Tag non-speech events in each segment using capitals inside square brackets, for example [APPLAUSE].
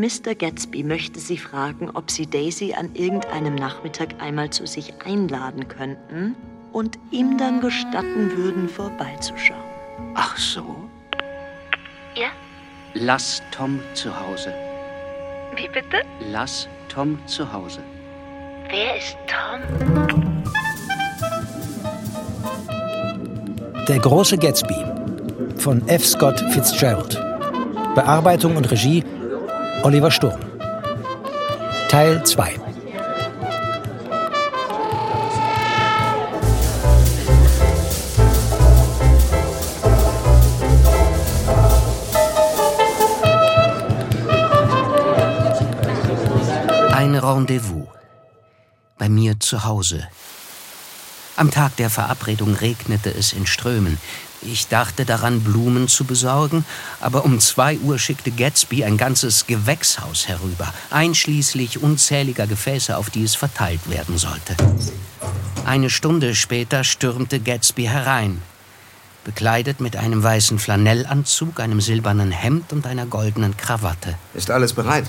Mr. Gatsby möchte Sie fragen, ob Sie Daisy an irgendeinem Nachmittag einmal zu sich einladen könnten und ihm dann gestatten würden, vorbeizuschauen. Ach so? Ja? Lass Tom zu Hause. Wie bitte? Lass Tom zu Hause. Wer ist Tom? Der große Gatsby von F. Scott Fitzgerald. Bearbeitung und Regie Oliver Sturm. Teil 2. Ein Rendezvous. Bei mir zu Hause. Am Tag der Verabredung regnete es in Strömen. Ich dachte daran, Blumen zu besorgen, aber um zwei Uhr schickte Gatsby ein ganzes Gewächshaus herüber, einschließlich unzähliger Gefäße, auf die es verteilt werden sollte. Eine Stunde später stürmte Gatsby herein, bekleidet mit einem weißen Flanellanzug, einem silbernen Hemd und einer goldenen Krawatte. Ist alles bereit?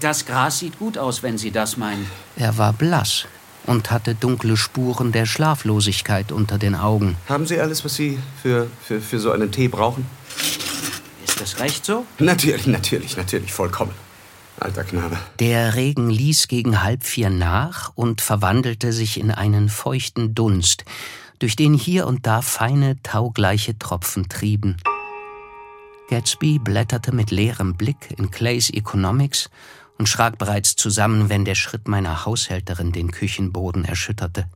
Das Gras sieht gut aus, wenn Sie das meinen. Er war blass und hatte dunkle Spuren der Schlaflosigkeit unter den Augen. Haben Sie alles, was Sie für, für, für so einen Tee brauchen? Ist das recht so? Natürlich, natürlich, natürlich, vollkommen. Alter Knabe. Der Regen ließ gegen halb vier nach und verwandelte sich in einen feuchten Dunst, durch den hier und da feine, taugleiche Tropfen trieben. Gatsby blätterte mit leerem Blick in Clays Economics und schrak bereits zusammen, wenn der Schritt meiner Haushälterin den Küchenboden erschütterte.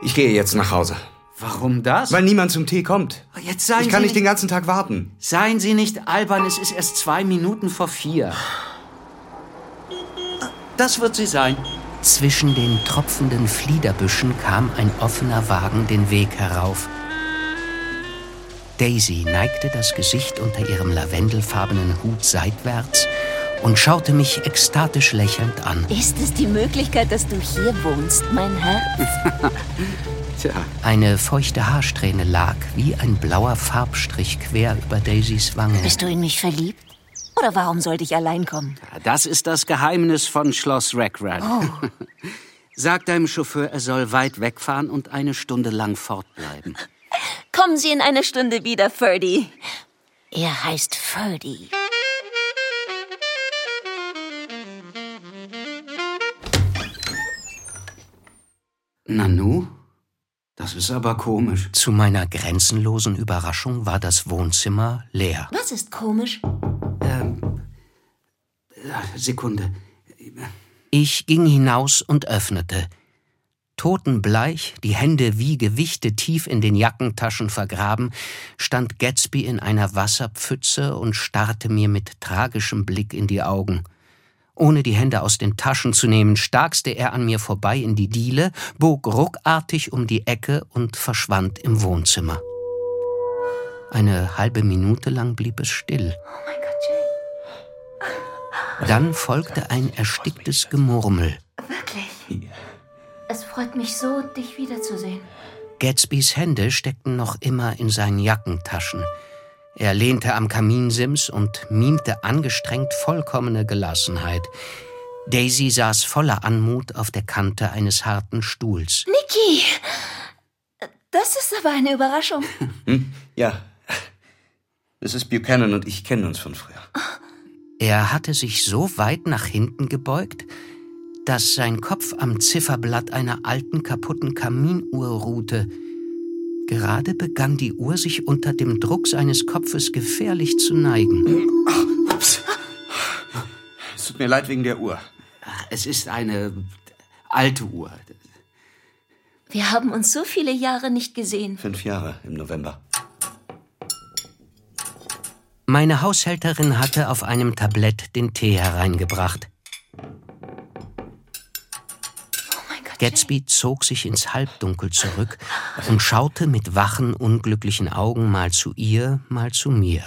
Ich gehe jetzt nach Hause. Warum das? Weil niemand zum Tee kommt. Jetzt seien ich kann Sie nicht den ganzen Tag warten. Seien Sie nicht albern, es ist erst zwei Minuten vor vier. Das wird sie sein. Zwischen den tropfenden Fliederbüschen kam ein offener Wagen den Weg herauf. Daisy neigte das Gesicht unter ihrem lavendelfarbenen Hut seitwärts und schaute mich ekstatisch lächelnd an. Ist es die Möglichkeit, dass du hier wohnst, mein Herr? [LAUGHS] Tja. Eine feuchte Haarsträhne lag wie ein blauer Farbstrich quer über Daisys Wange. Bist du in mich verliebt? Oder warum sollte ich allein kommen? Das ist das Geheimnis von Schloss Rackrad. Oh. [LAUGHS] Sag deinem Chauffeur, er soll weit wegfahren und eine Stunde lang fortbleiben. Kommen Sie in einer Stunde wieder, Ferdy. Er heißt Ferdy. Nanu? Das ist aber komisch. Zu meiner grenzenlosen Überraschung war das Wohnzimmer leer. Was ist komisch? Ähm. Sekunde. Ich ging hinaus und öffnete. Totenbleich, die Hände wie Gewichte tief in den Jackentaschen vergraben, stand Gatsby in einer Wasserpfütze und starrte mir mit tragischem Blick in die Augen. Ohne die Hände aus den Taschen zu nehmen, starkste er an mir vorbei in die Diele, bog ruckartig um die Ecke und verschwand im Wohnzimmer. Eine halbe Minute lang blieb es still. Oh mein Gott, Jay. Dann folgte ein ersticktes Gemurmel. Wirklich? Es freut mich so, dich wiederzusehen. Gatsbys Hände steckten noch immer in seinen Jackentaschen. Er lehnte am Kaminsims und mimte angestrengt vollkommene Gelassenheit. Daisy saß voller Anmut auf der Kante eines harten Stuhls. Niki! Das ist aber eine Überraschung. [LAUGHS] Hm? Ja. Mrs. Buchanan und ich kennen uns von früher. Er hatte sich so weit nach hinten gebeugt, dass sein Kopf am Zifferblatt einer alten kaputten Kaminuhr ruhte. Gerade begann die Uhr sich unter dem Druck seines Kopfes gefährlich zu neigen. Ach, ups. Es tut mir leid wegen der Uhr. Es ist eine alte Uhr. Wir haben uns so viele Jahre nicht gesehen. Fünf Jahre im November. Meine Haushälterin hatte auf einem Tablett den Tee hereingebracht. Gatsby zog sich ins Halbdunkel zurück und schaute mit wachen, unglücklichen Augen mal zu ihr, mal zu mir.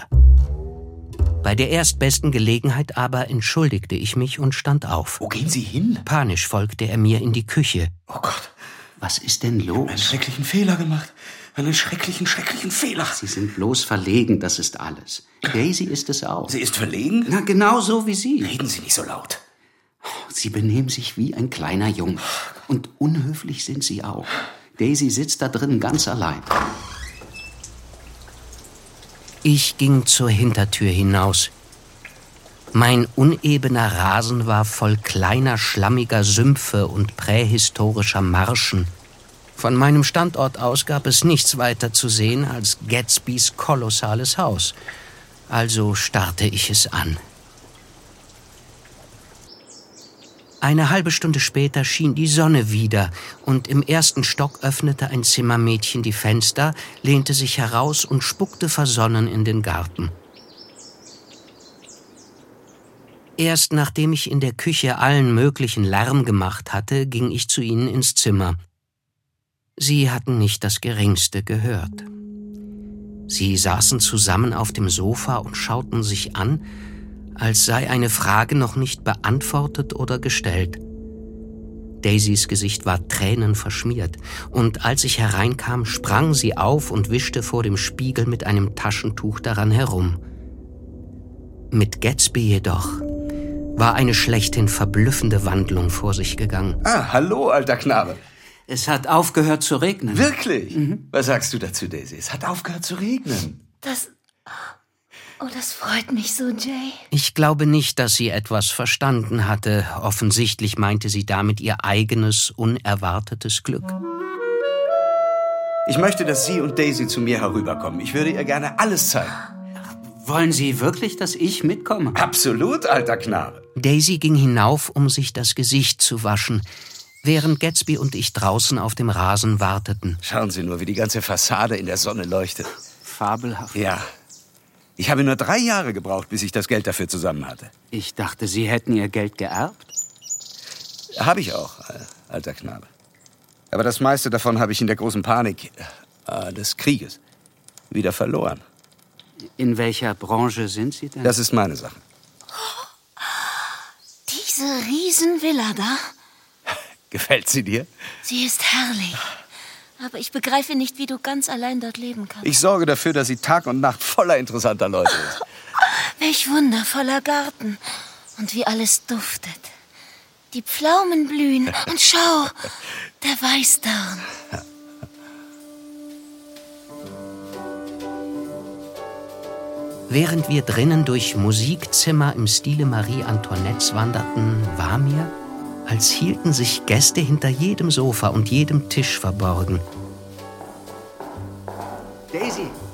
Bei der erstbesten Gelegenheit aber entschuldigte ich mich und stand auf. Wo gehen Sie hin? Panisch folgte er mir in die Küche. Oh Gott. Was ist denn los? Einen schrecklichen Fehler gemacht. Einen schrecklichen, schrecklichen Fehler. Sie sind bloß verlegen, das ist alles. Daisy ist es auch. Sie ist verlegen? Na, genau so wie Sie. Reden Sie nicht so laut. Sie benehmen sich wie ein kleiner Junge. Und unhöflich sind Sie auch. Daisy sitzt da drin ganz allein. Ich ging zur Hintertür hinaus. Mein unebener Rasen war voll kleiner, schlammiger Sümpfe und prähistorischer Marschen. Von meinem Standort aus gab es nichts weiter zu sehen als Gatsbys kolossales Haus. Also starrte ich es an. Eine halbe Stunde später schien die Sonne wieder, und im ersten Stock öffnete ein Zimmermädchen die Fenster, lehnte sich heraus und spuckte versonnen in den Garten. Erst nachdem ich in der Küche allen möglichen Lärm gemacht hatte, ging ich zu ihnen ins Zimmer. Sie hatten nicht das geringste gehört. Sie saßen zusammen auf dem Sofa und schauten sich an, als sei eine Frage noch nicht beantwortet oder gestellt. Daisys Gesicht war tränenverschmiert, und als ich hereinkam, sprang sie auf und wischte vor dem Spiegel mit einem Taschentuch daran herum. Mit Gatsby jedoch war eine schlechthin verblüffende Wandlung vor sich gegangen. Ah, hallo, alter Knabe. Es hat aufgehört zu regnen. Wirklich? Mhm. Was sagst du dazu, Daisy? Es hat aufgehört zu regnen. Das. Oh, das freut mich so, Jay. Ich glaube nicht, dass sie etwas verstanden hatte. Offensichtlich meinte sie damit ihr eigenes, unerwartetes Glück. Ich möchte, dass Sie und Daisy zu mir herüberkommen. Ich würde ihr gerne alles zeigen. Wollen Sie wirklich, dass ich mitkomme? Absolut, alter Knabe. Daisy ging hinauf, um sich das Gesicht zu waschen, während Gatsby und ich draußen auf dem Rasen warteten. Schauen Sie nur, wie die ganze Fassade in der Sonne leuchtet. Fabelhaft. Ja. Ich habe nur drei Jahre gebraucht, bis ich das Geld dafür zusammen hatte. Ich dachte, Sie hätten Ihr Geld geerbt. Habe ich auch, alter Knabe. Aber das meiste davon habe ich in der großen Panik äh, des Krieges wieder verloren. In welcher Branche sind Sie denn? Das ist meine Sache. Diese Riesenvilla da? [LAUGHS] Gefällt sie dir? Sie ist herrlich. Aber ich begreife nicht, wie du ganz allein dort leben kannst. Ich sorge dafür, dass sie Tag und Nacht voller interessanter Leute ist. [LAUGHS] Welch wundervoller Garten. Und wie alles duftet. Die Pflaumen blühen. Und schau, [LAUGHS] der Weißdorn. Während wir drinnen durch Musikzimmer im Stile Marie Antoinettes wanderten, war mir, als hielten sich Gäste hinter jedem Sofa und jedem Tisch verborgen.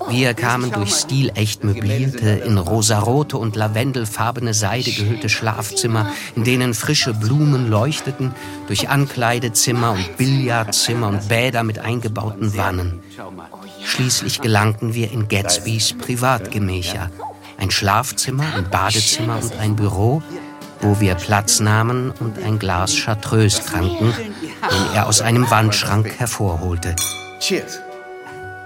Wir kamen durch stilecht möblierte, in rosarote und lavendelfarbene Seide gehüllte Schlafzimmer, in denen frische Blumen leuchteten, durch Ankleidezimmer und Billardzimmer und Bäder mit eingebauten Wannen. Schließlich gelangten wir in Gatsbys Privatgemächer. Ein Schlafzimmer, ein Badezimmer und ein Büro, wo wir Platz nahmen und ein Glas Chartreuse tranken, den er aus einem Wandschrank hervorholte. Cheers!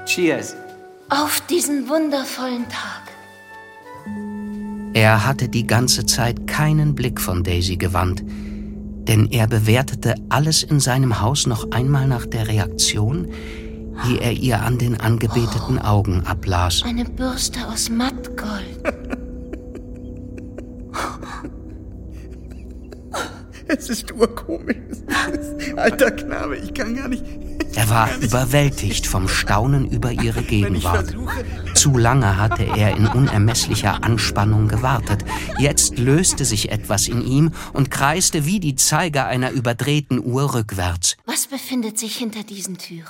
Cheers! Auf diesen wundervollen Tag. Er hatte die ganze Zeit keinen Blick von Daisy gewandt, denn er bewertete alles in seinem Haus noch einmal nach der Reaktion, die er ihr an den angebeteten Augen ablas. Eine Bürste aus Mattgold. [LAUGHS] Es ist urkomisch. Alter Knabe, ich kann gar nicht. Er war überwältigt vom Staunen über ihre Gegenwart. Zu lange hatte er in unermesslicher Anspannung gewartet. Jetzt löste sich etwas in ihm und kreiste wie die Zeiger einer überdrehten Uhr rückwärts. Was befindet sich hinter diesen Türen?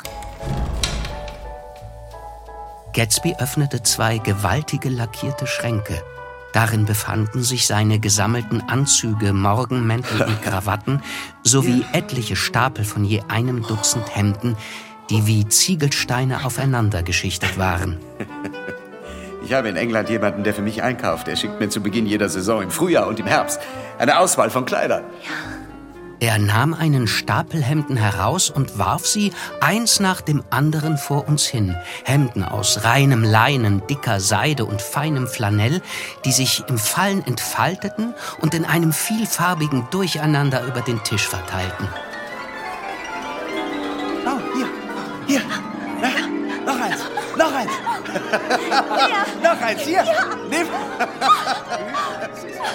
Gatsby öffnete zwei gewaltige lackierte Schränke. Darin befanden sich seine gesammelten Anzüge, Morgenmäntel und [LAUGHS] Krawatten sowie etliche Stapel von je einem Dutzend Hemden, die wie Ziegelsteine aufeinander geschichtet waren. [LAUGHS] Ich habe in England jemanden, der für mich einkauft. Er schickt mir zu Beginn jeder Saison im Frühjahr und im Herbst eine Auswahl von Kleidern. Er nahm einen Stapel Hemden heraus und warf sie eins nach dem anderen vor uns hin. Hemden aus reinem Leinen, dicker Seide und feinem Flanell, die sich im Fallen entfalteten und in einem vielfarbigen Durcheinander über den Tisch verteilten. Oh, hier, hier, ja, noch eins, noch eins. Ja. [LAUGHS] noch eins, hier, ja. nimm. [LAUGHS]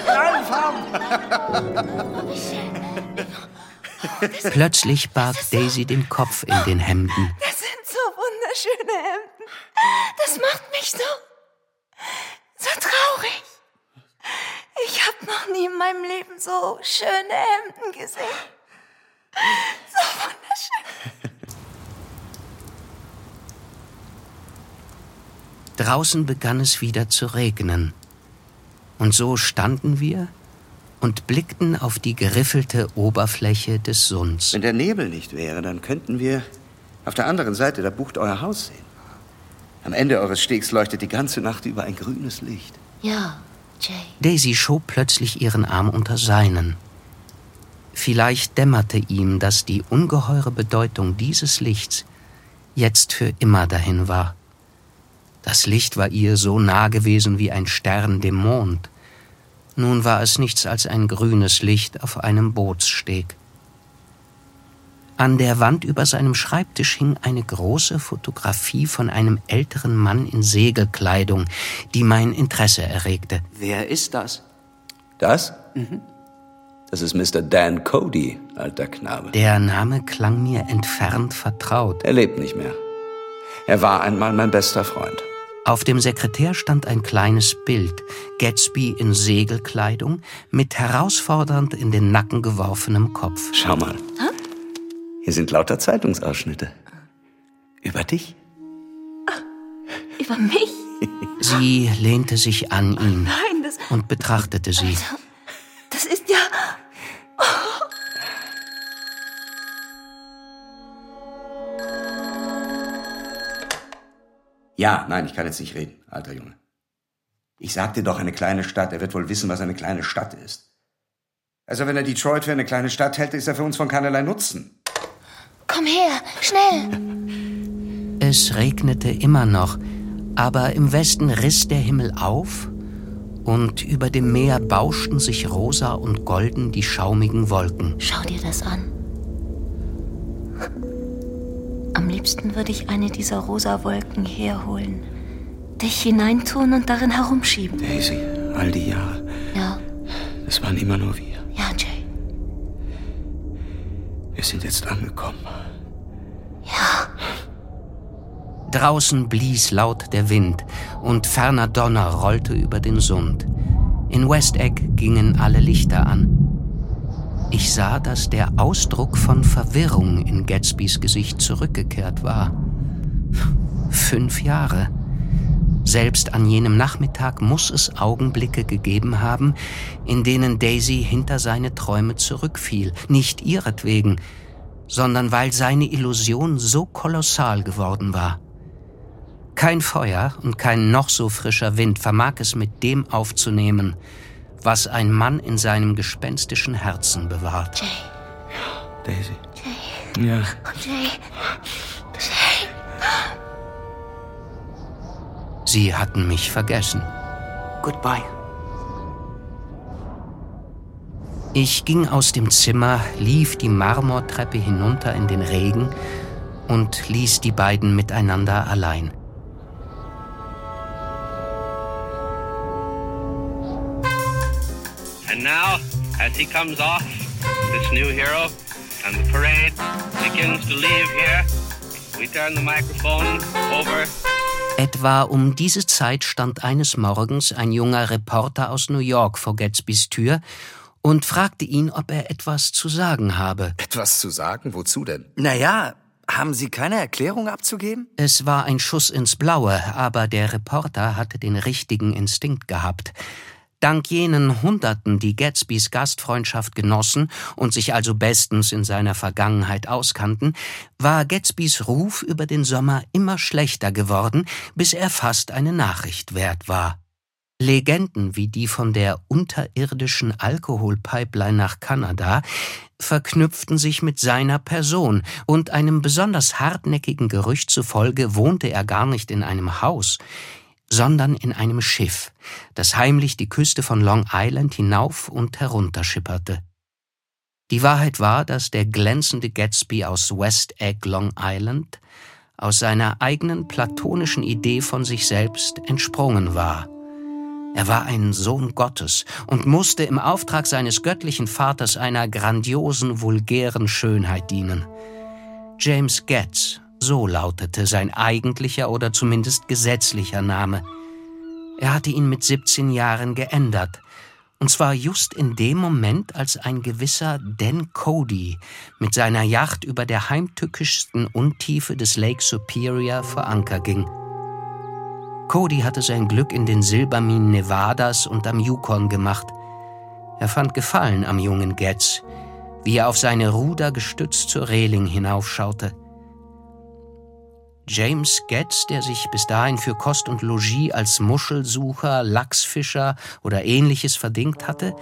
Knallen Farben. Oh, Plötzlich barg Daisy den Kopf in den Hemden. Das sind so wunderschöne Hemden. Das macht mich so, so traurig. Ich habe noch nie in meinem Leben so schöne Hemden gesehen. So wunderschön. Draußen begann es wieder zu regnen. Und so standen wir und blickten auf die geriffelte Oberfläche des Sunds. Wenn der Nebel nicht wäre, dann könnten wir auf der anderen Seite der Bucht euer Haus sehen. Am Ende eures Stegs leuchtet die ganze Nacht über ein grünes Licht. Ja, Jay. Daisy schob plötzlich ihren Arm unter seinen. Vielleicht dämmerte ihm, dass die ungeheure Bedeutung dieses Lichts jetzt für immer dahin war. Das Licht war ihr so nah gewesen wie ein Stern dem Mond. Nun war es nichts als ein grünes Licht auf einem Bootssteg. An der Wand über seinem Schreibtisch hing eine große Fotografie von einem älteren Mann in Segelkleidung, die mein Interesse erregte. Wer ist das? Das? Das ist Mr. Dan Cody, alter Knabe. Der Name klang mir entfernt vertraut. Er lebt nicht mehr. Er war einmal mein bester Freund. Auf dem Sekretär stand ein kleines Bild, Gatsby in Segelkleidung, mit herausfordernd in den Nacken geworfenem Kopf. Schau mal. Hier sind lauter Zeitungsausschnitte. Über dich. Über mich? [LAUGHS] Sie lehnte sich an ihn Nein, das, und betrachtete sie. Ja, nein, ich kann jetzt nicht reden, alter Junge. Ich sag dir doch eine kleine Stadt. Er wird wohl wissen, was eine kleine Stadt ist. Also wenn er Detroit für eine kleine Stadt hält, ist er für uns von keinerlei Nutzen. Komm her, schnell. Es regnete immer noch, aber im Westen riss der Himmel auf und über dem Meer bauschten sich rosa und golden die schaumigen Wolken. Schau dir das an. Am liebsten würde ich eine dieser rosa Wolken herholen, dich hineintun und darin herumschieben. Daisy, all die Jahre, Ja, es waren immer nur wir. ja, Jay. Wir sind jetzt angekommen. Draußen blies laut der Wind und ferner Donner rollte über den Sund. In Westegg gingen alle Lichter an. Ich sah, dass der Ausdruck von Verwirrung in Gatsbys Gesicht zurückgekehrt war. Fünf Jahre. Selbst an jenem Nachmittag muss es Augenblicke gegeben haben, in denen Daisy hinter seine Träume zurückfiel, nicht ihretwegen, sondern weil seine Illusion so kolossal geworden war. Kein Feuer und kein noch so frischer Wind vermag es mit dem aufzunehmen, was ein Mann in seinem gespenstischen Herzen bewahrt. Jay, Daisy. Ja. Jay. Sie hatten mich vergessen. Goodbye. Ich ging aus dem Zimmer, lief die Marmortreppe hinunter in den Regen und ließ die beiden miteinander allein. Now, as he comes off, this new hero, and the parade begins to leave here, we turn the microphone over Etwa um diese Zeit stand eines Morgens ein junger Reporter aus New York vor Gatsbys Tür und fragte ihn, ob er etwas zu sagen habe. Etwas zu sagen? Wozu denn? Naja, haben Sie keine Erklärung abzugeben? Es war ein Schuss ins Blaue, aber der Reporter hatte den richtigen Instinkt gehabt. Dank jenen Hunderten, die Gatsbys Gastfreundschaft genossen und sich also bestens in seiner Vergangenheit auskannten, war Gatsbys Ruf über den Sommer immer schlechter geworden, bis er fast eine Nachricht wert war. Legenden wie die von der unterirdischen Alkoholpipeline nach Kanada verknüpften sich mit seiner Person, und einem besonders hartnäckigen Gerücht zufolge wohnte er gar nicht in einem Haus, sondern in einem Schiff, das heimlich die Küste von Long Island hinauf und herunter schipperte. Die Wahrheit war, dass der glänzende Gatsby aus West Egg, Long Island, aus seiner eigenen platonischen Idee von sich selbst entsprungen war. Er war ein Sohn Gottes und musste im Auftrag seines göttlichen Vaters einer grandiosen, vulgären Schönheit dienen. James Getz, so lautete sein eigentlicher oder zumindest gesetzlicher Name. Er hatte ihn mit 17 Jahren geändert, und zwar just in dem Moment, als ein gewisser Dan Cody mit seiner Yacht über der heimtückischsten Untiefe des Lake Superior vor Anker ging. Cody hatte sein Glück in den Silberminen Nevadas und am Yukon gemacht. Er fand Gefallen am jungen Getz, wie er auf seine Ruder gestützt zur Reling hinaufschaute. James Getz, der sich bis dahin für Kost und Logis als Muschelsucher, Lachsfischer oder ähnliches verdingt hatte,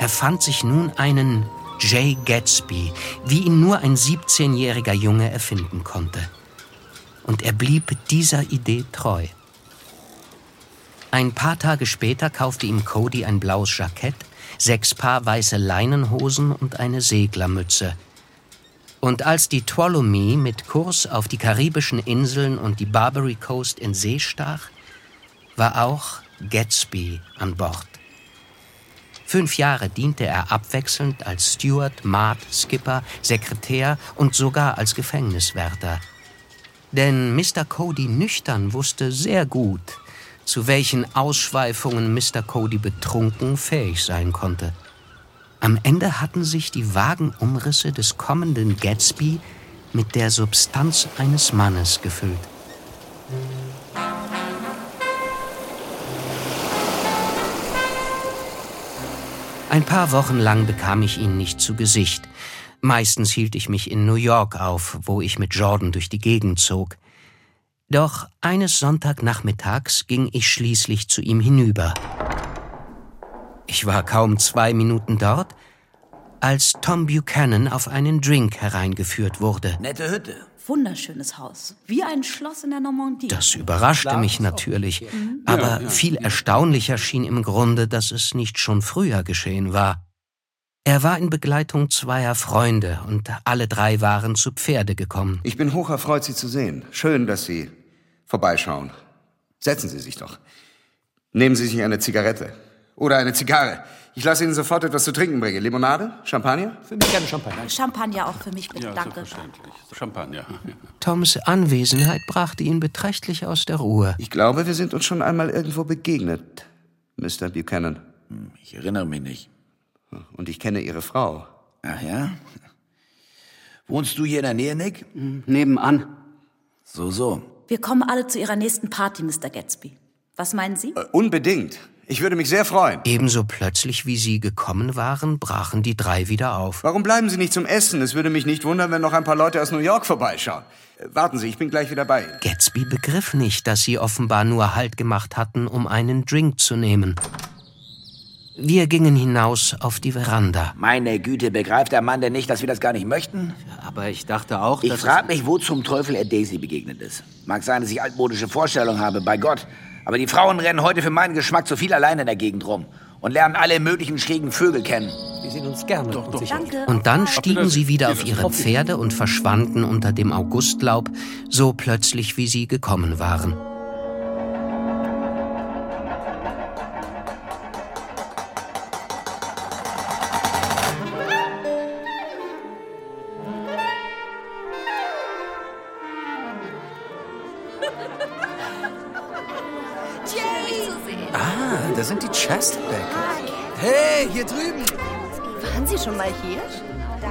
erfand sich nun einen Jay Gatsby, wie ihn nur ein 17-jähriger Junge erfinden konnte. Und er blieb dieser Idee treu. Ein paar Tage später kaufte ihm Cody ein blaues Jackett, sechs Paar weiße Leinenhosen und eine Seglermütze – und als die Tuolumne mit Kurs auf die karibischen Inseln und die Barbary Coast in See stach, war auch Gatsby an Bord. Fünf Jahre diente er abwechselnd als Steward, Maat, Skipper, Sekretär und sogar als Gefängniswärter. Denn Mr. Cody nüchtern wusste sehr gut, zu welchen Ausschweifungen Mr. Cody betrunken fähig sein konnte. Am Ende hatten sich die vagen Umrisse des kommenden Gatsby mit der Substanz eines Mannes gefüllt. Ein paar Wochen lang bekam ich ihn nicht zu Gesicht. Meistens hielt ich mich in New York auf, wo ich mit Jordan durch die Gegend zog. Doch eines Sonntagnachmittags ging ich schließlich zu ihm hinüber. Ich war kaum zwei Minuten dort, als Tom Buchanan auf einen Drink hereingeführt wurde. Nette Hütte. Wunderschönes Haus. Wie ein Schloss in der Normandie. Das überraschte mich natürlich, mhm. aber viel erstaunlicher schien im Grunde, dass es nicht schon früher geschehen war. Er war in Begleitung zweier Freunde und alle drei waren zu Pferde gekommen. Ich bin hoch erfreut, Sie zu sehen. Schön, dass Sie vorbeischauen. Setzen Sie sich doch. Nehmen Sie sich eine Zigarette. Oder eine Zigarre. Ich lasse Ihnen sofort etwas zu trinken bringen. Limonade? Champagner? Für mich gerne Champagner. Champagner auch für mich, bitte. Ja, Danke. Champagner. [LAUGHS] Toms Anwesenheit brachte ihn beträchtlich aus der Ruhe. Ich glaube, wir sind uns schon einmal irgendwo begegnet, Mr. Buchanan. Hm, ich erinnere mich nicht. Und ich kenne Ihre Frau. Ach ja? Wohnst du hier in der Nähe, Nick? Hm, nebenan. So, so. Wir kommen alle zu Ihrer nächsten Party, Mr. Gatsby. Was meinen Sie? Äh, unbedingt. Ich würde mich sehr freuen. Ebenso plötzlich, wie Sie gekommen waren, brachen die drei wieder auf. Warum bleiben Sie nicht zum Essen? Es würde mich nicht wundern, wenn noch ein paar Leute aus New York vorbeischauen. Äh, warten Sie, ich bin gleich wieder bei Ihnen. Gatsby begriff nicht, dass Sie offenbar nur Halt gemacht hatten, um einen Drink zu nehmen. Wir gingen hinaus auf die Veranda. Meine Güte, begreift der Mann denn nicht, dass wir das gar nicht möchten? Aber ich dachte auch, Ich frage mich, wo zum Teufel er Daisy begegnet ist. Mag sein, dass ich altmodische Vorstellungen habe, bei Gott. Aber die Frauen rennen heute für meinen Geschmack zu viel allein in der Gegend rum und lernen alle möglichen schrägen Vögel kennen. Wir sehen uns gerne. Doch, doch. Danke. Und dann stiegen sie wieder auf ihre Pferde und verschwanden unter dem Augustlaub, so plötzlich wie sie gekommen waren.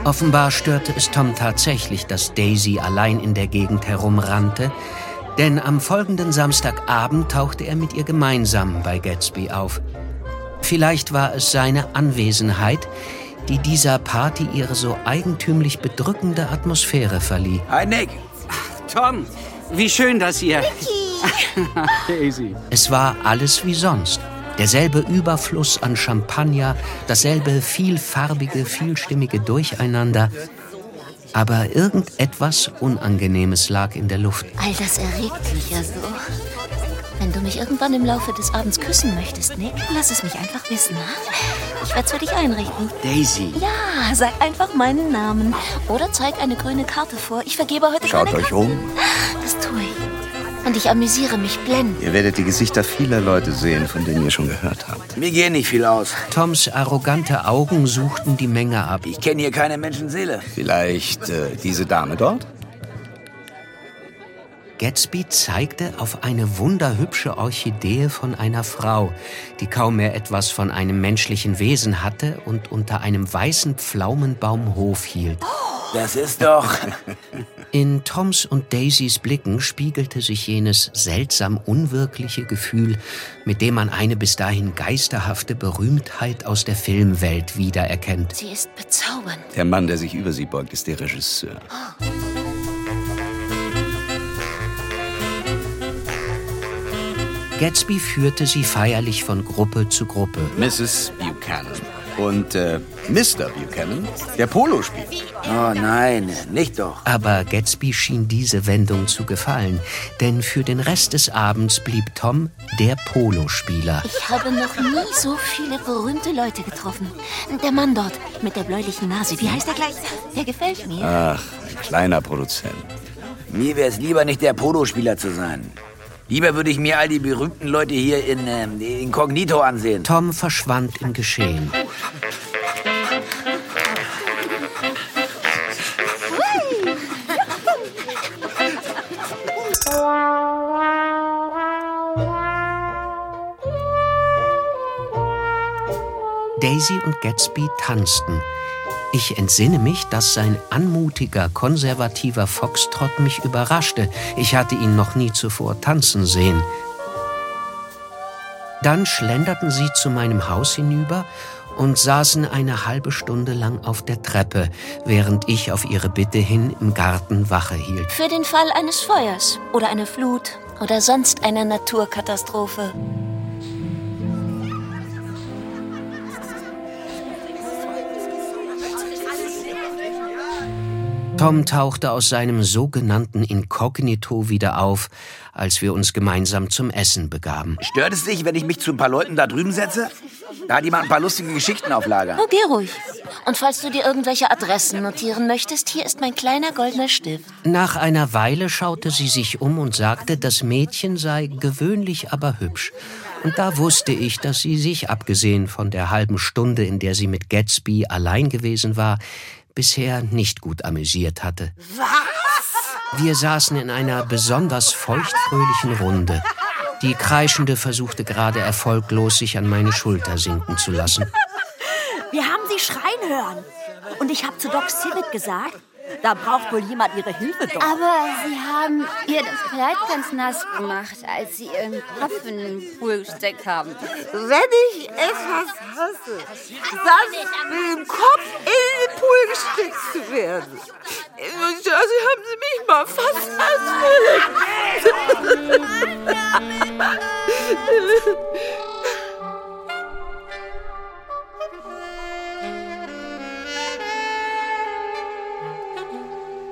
Offenbar störte es Tom tatsächlich, dass Daisy allein in der Gegend herumrannte, denn am folgenden Samstagabend tauchte er mit ihr gemeinsam bei Gatsby auf. Vielleicht war es seine Anwesenheit, die dieser Party ihre so eigentümlich bedrückende Atmosphäre verlieh. Hi, Nick. Tom, wie schön, dass ihr... [LAUGHS] Daisy. Es war alles wie sonst. Derselbe Überfluss an Champagner, dasselbe vielfarbige, vielstimmige Durcheinander. Aber irgendetwas Unangenehmes lag in der Luft. All das erregt mich ja so. Wenn du mich irgendwann im Laufe des Abends küssen möchtest, Nick, lass es mich einfach wissen. ha? Ich werde es für dich einrichten. Daisy. Ja, sag einfach meinen Namen. Oder zeig eine grüne Karte vor. Ich vergebe heute Schaut keine euch Karten. um. Das tue ich. Und ich amüsiere mich blendend. Ihr werdet die Gesichter vieler Leute sehen, von denen ihr schon gehört habt. Mir gehen nicht viel aus. Toms arrogante Augen suchten die Menge ab. Ich kenne hier keine Menschenseele. Vielleicht äh, diese Dame dort? Gatsby zeigte auf eine wunderhübsche Orchidee von einer Frau, die kaum mehr etwas von einem menschlichen Wesen hatte und unter einem weißen Pflaumenbaum Hof hielt. Das ist doch. In Toms und Daisys Blicken spiegelte sich jenes seltsam unwirkliche Gefühl, mit dem man eine bis dahin geisterhafte Berühmtheit aus der Filmwelt wiedererkennt. Sie ist bezaubernd. Der Mann, der sich über sie beugt, ist der Regisseur. Gatsby führte sie feierlich von Gruppe zu Gruppe. Mrs. Buchanan. Und äh, Mr. Buchanan, der Polospieler. Oh nein, nicht doch. Aber Gatsby schien diese Wendung zu gefallen, denn für den Rest des Abends blieb Tom der Polospieler. Ich habe noch nie so viele berühmte Leute getroffen. Der Mann dort mit der bläulichen Nase, wie heißt er gleich? Der gefällt mir. Ach, ein kleiner Produzent. Mir wäre es lieber, nicht der Polospieler zu sein. Lieber würde ich mir all die berühmten Leute hier in ähm, Inkognito ansehen. Tom verschwand im Geschehen. Daisy und Gatsby tanzten. Ich entsinne mich, dass sein anmutiger, konservativer Foxtrott mich überraschte. Ich hatte ihn noch nie zuvor tanzen sehen. Dann schlenderten sie zu meinem Haus hinüber und saßen eine halbe Stunde lang auf der Treppe, während ich auf ihre Bitte hin im Garten Wache hielt. Für den Fall eines Feuers oder einer Flut oder sonst einer Naturkatastrophe. Tom tauchte aus seinem sogenannten Inkognito wieder auf, als wir uns gemeinsam zum Essen begaben. Stört es dich, wenn ich mich zu ein paar Leuten da drüben setze? Da hat jemand ein paar lustige Geschichten auf Lager. Oh, geh ruhig. Und falls du dir irgendwelche Adressen notieren möchtest, hier ist mein kleiner goldener Stift. Nach einer Weile schaute sie sich um und sagte, das Mädchen sei gewöhnlich, aber hübsch. Und da wusste ich, dass sie sich, abgesehen von der halben Stunde, in der sie mit Gatsby allein gewesen war, bisher nicht gut amüsiert hatte. Was? Wir saßen in einer besonders feuchtfröhlichen Runde. Die Kreischende versuchte gerade erfolglos, sich an meine Schulter sinken zu lassen. Wir haben sie schreien hören. Und ich habe zu Doc Civic gesagt, da braucht wohl jemand ihre Hilfe, Doc. Aber Sie haben ihr das Kleid ganz nass gemacht, als Sie Ihren Kopf in den Pool gesteckt haben. Wenn ich etwas hasse, dann mit dem Kopf in den Pool gesteckt zu werden. In Jersey haben sie mich mal fast als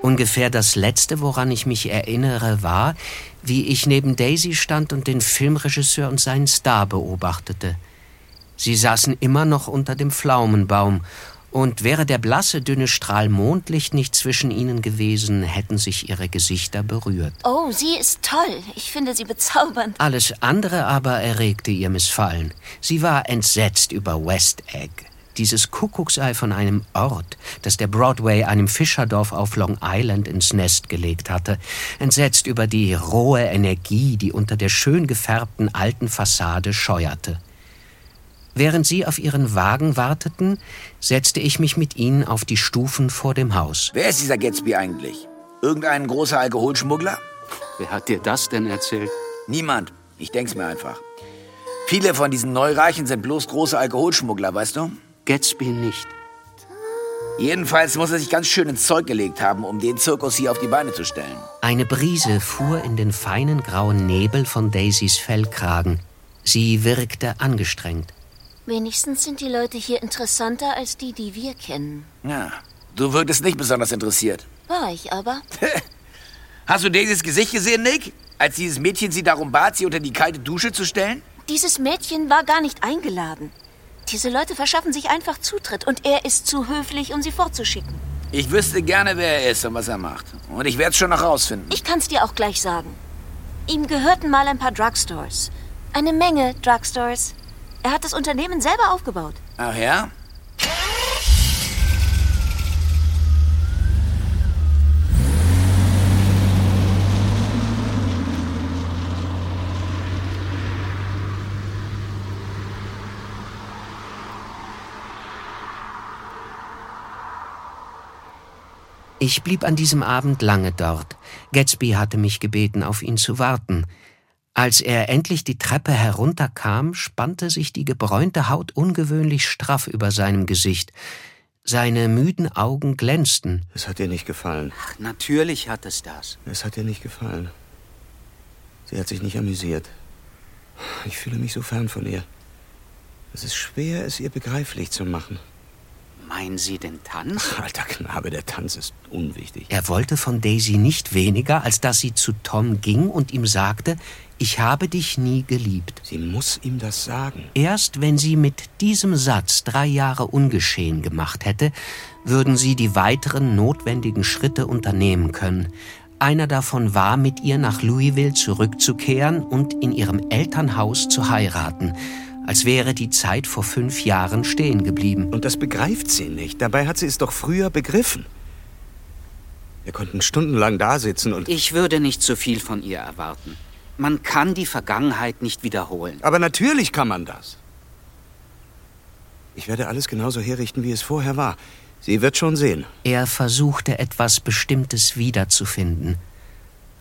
Ungefähr das Letzte, woran ich mich erinnere, war, wie ich neben Daisy stand und den Filmregisseur und seinen Star beobachtete. Sie saßen immer noch unter dem Pflaumenbaum, und wäre der blasse, dünne Strahl Mondlicht nicht zwischen ihnen gewesen, hätten sich ihre Gesichter berührt. Oh, sie ist toll. Ich finde sie bezaubernd. Alles andere aber erregte ihr Missfallen. Sie war entsetzt über West Egg dieses Kuckucksei von einem Ort, das der Broadway einem Fischerdorf auf Long Island ins Nest gelegt hatte, entsetzt über die rohe Energie, die unter der schön gefärbten alten Fassade scheuerte. Während sie auf ihren Wagen warteten, setzte ich mich mit ihnen auf die Stufen vor dem Haus. Wer ist dieser Gatsby eigentlich? Irgendein großer Alkoholschmuggler? Wer hat dir das denn erzählt? Niemand. Ich denk's mir einfach. Viele von diesen Neureichen sind bloß große Alkoholschmuggler, weißt du? Gatsby nicht. Jedenfalls muss er sich ganz schön ins Zeug gelegt haben, um den Zirkus hier auf die Beine zu stellen. Eine Brise fuhr in den feinen grauen Nebel von Daisys Fellkragen. Sie wirkte angestrengt. Wenigstens sind die Leute hier interessanter als die, die wir kennen. Ja, du wirktest nicht besonders interessiert. War ich aber. [LAUGHS] Hast du Daisys Gesicht gesehen, Nick? Als dieses Mädchen sie darum bat, sie unter die kalte Dusche zu stellen? Dieses Mädchen war gar nicht eingeladen. Diese Leute verschaffen sich einfach Zutritt und er ist zu höflich, um sie fortzuschicken. Ich wüsste gerne, wer er ist und was er macht. Und ich werde es schon noch rausfinden. Ich kann es dir auch gleich sagen. Ihm gehörten mal ein paar Drugstores. Eine Menge Drugstores. Er hat das Unternehmen selber aufgebaut. Ach ja? Ich blieb an diesem Abend lange dort. Gatsby hatte mich gebeten, auf ihn zu warten. Als er endlich die Treppe herunterkam, spannte sich die gebräunte Haut ungewöhnlich straff über seinem Gesicht. Seine müden Augen glänzten. Es hat ihr nicht gefallen. Ach, natürlich hat es das. Es hat ihr nicht gefallen. Sie hat sich nicht amüsiert. Ich fühle mich so fern von ihr. Es ist schwer, es ihr begreiflich zu machen. Meinen Sie den Tanz? Alter Knabe, der Tanz ist unwichtig. Er wollte von Daisy nicht weniger, als dass sie zu Tom ging und ihm sagte, ich habe dich nie geliebt. Sie muss ihm das sagen. Erst wenn sie mit diesem Satz drei Jahre ungeschehen gemacht hätte, würden sie die weiteren notwendigen Schritte unternehmen können. Einer davon war, mit ihr nach Louisville zurückzukehren und in ihrem Elternhaus zu heiraten als wäre die Zeit vor fünf Jahren stehen geblieben. Und das begreift sie nicht. Dabei hat sie es doch früher begriffen. Wir konnten stundenlang da sitzen und. Ich würde nicht zu viel von ihr erwarten. Man kann die Vergangenheit nicht wiederholen. Aber natürlich kann man das. Ich werde alles genauso herrichten, wie es vorher war. Sie wird schon sehen. Er versuchte etwas Bestimmtes wiederzufinden.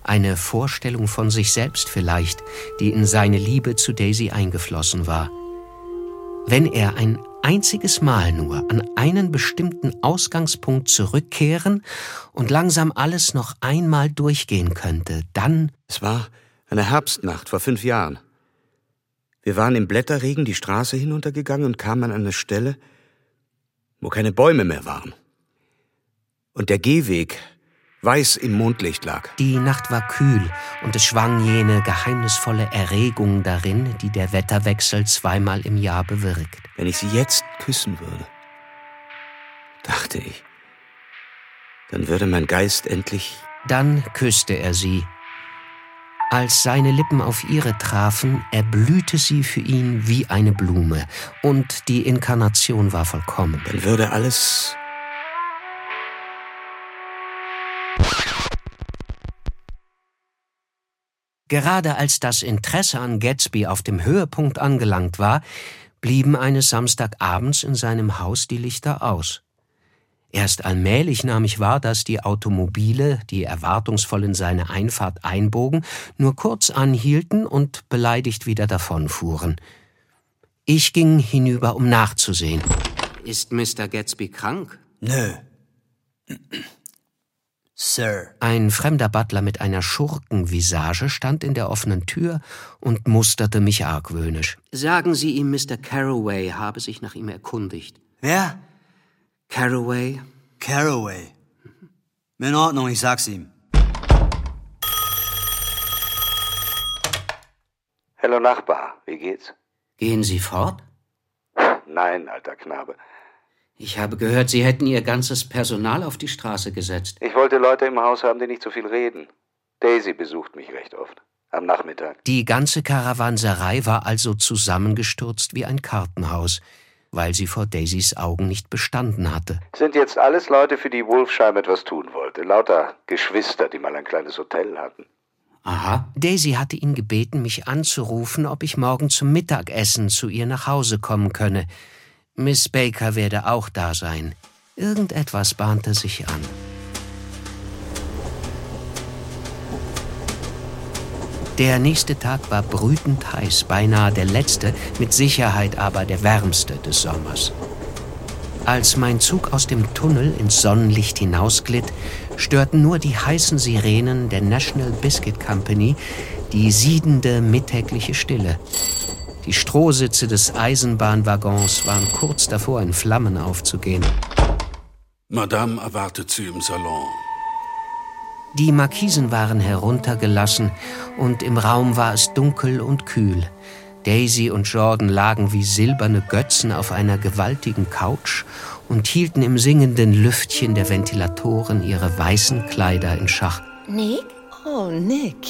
Eine Vorstellung von sich selbst vielleicht, die in seine Liebe zu Daisy eingeflossen war. Wenn er ein einziges Mal nur an einen bestimmten Ausgangspunkt zurückkehren und langsam alles noch einmal durchgehen könnte, dann. Es war eine Herbstnacht vor fünf Jahren. Wir waren im Blätterregen die Straße hinuntergegangen und kamen an eine Stelle, wo keine Bäume mehr waren. Und der Gehweg weiß im Mondlicht lag. Die Nacht war kühl und es schwang jene geheimnisvolle Erregung darin, die der Wetterwechsel zweimal im Jahr bewirkt. Wenn ich sie jetzt küssen würde, dachte ich, dann würde mein Geist endlich. Dann küsste er sie. Als seine Lippen auf ihre trafen, erblühte sie für ihn wie eine Blume, und die Inkarnation war vollkommen. Dann würde alles Gerade als das Interesse an Gatsby auf dem Höhepunkt angelangt war, blieben eines Samstagabends in seinem Haus die Lichter aus. Erst allmählich nahm ich wahr, dass die Automobile, die erwartungsvoll in seine Einfahrt einbogen, nur kurz anhielten und beleidigt wieder davonfuhren. Ich ging hinüber, um nachzusehen. Ist Mr. Gatsby krank? Nö. Sir. Ein fremder Butler mit einer Schurkenvisage stand in der offenen Tür und musterte mich argwöhnisch. Sagen Sie ihm, Mr. Carroway habe sich nach ihm erkundigt. Wer? Carroway? Carroway. In Ordnung, ich sag's ihm. Hallo Nachbar, wie geht's? Gehen Sie fort? Nein, alter Knabe. Ich habe gehört, Sie hätten Ihr ganzes Personal auf die Straße gesetzt. Ich wollte Leute im Haus haben, die nicht so viel reden. Daisy besucht mich recht oft. Am Nachmittag. Die ganze Karawanserei war also zusammengestürzt wie ein Kartenhaus, weil sie vor Daisys Augen nicht bestanden hatte. Sind jetzt alles Leute, für die Wolfsheim etwas tun wollte. Lauter Geschwister, die mal ein kleines Hotel hatten. Aha. Daisy hatte ihn gebeten, mich anzurufen, ob ich morgen zum Mittagessen zu ihr nach Hause kommen könne. Miss Baker werde auch da sein. Irgendetwas bahnte sich an. Der nächste Tag war brütend heiß, beinahe der letzte, mit Sicherheit aber der wärmste des Sommers. Als mein Zug aus dem Tunnel ins Sonnenlicht hinausglitt, störten nur die heißen Sirenen der National Biscuit Company die siedende mittägliche Stille. Die Strohsitze des Eisenbahnwaggons waren kurz davor, in Flammen aufzugehen. Madame erwartet Sie im Salon. Die Markisen waren heruntergelassen und im Raum war es dunkel und kühl. Daisy und Jordan lagen wie silberne Götzen auf einer gewaltigen Couch und hielten im singenden Lüftchen der Ventilatoren ihre weißen Kleider in Schach. Nick? Oh, Nick.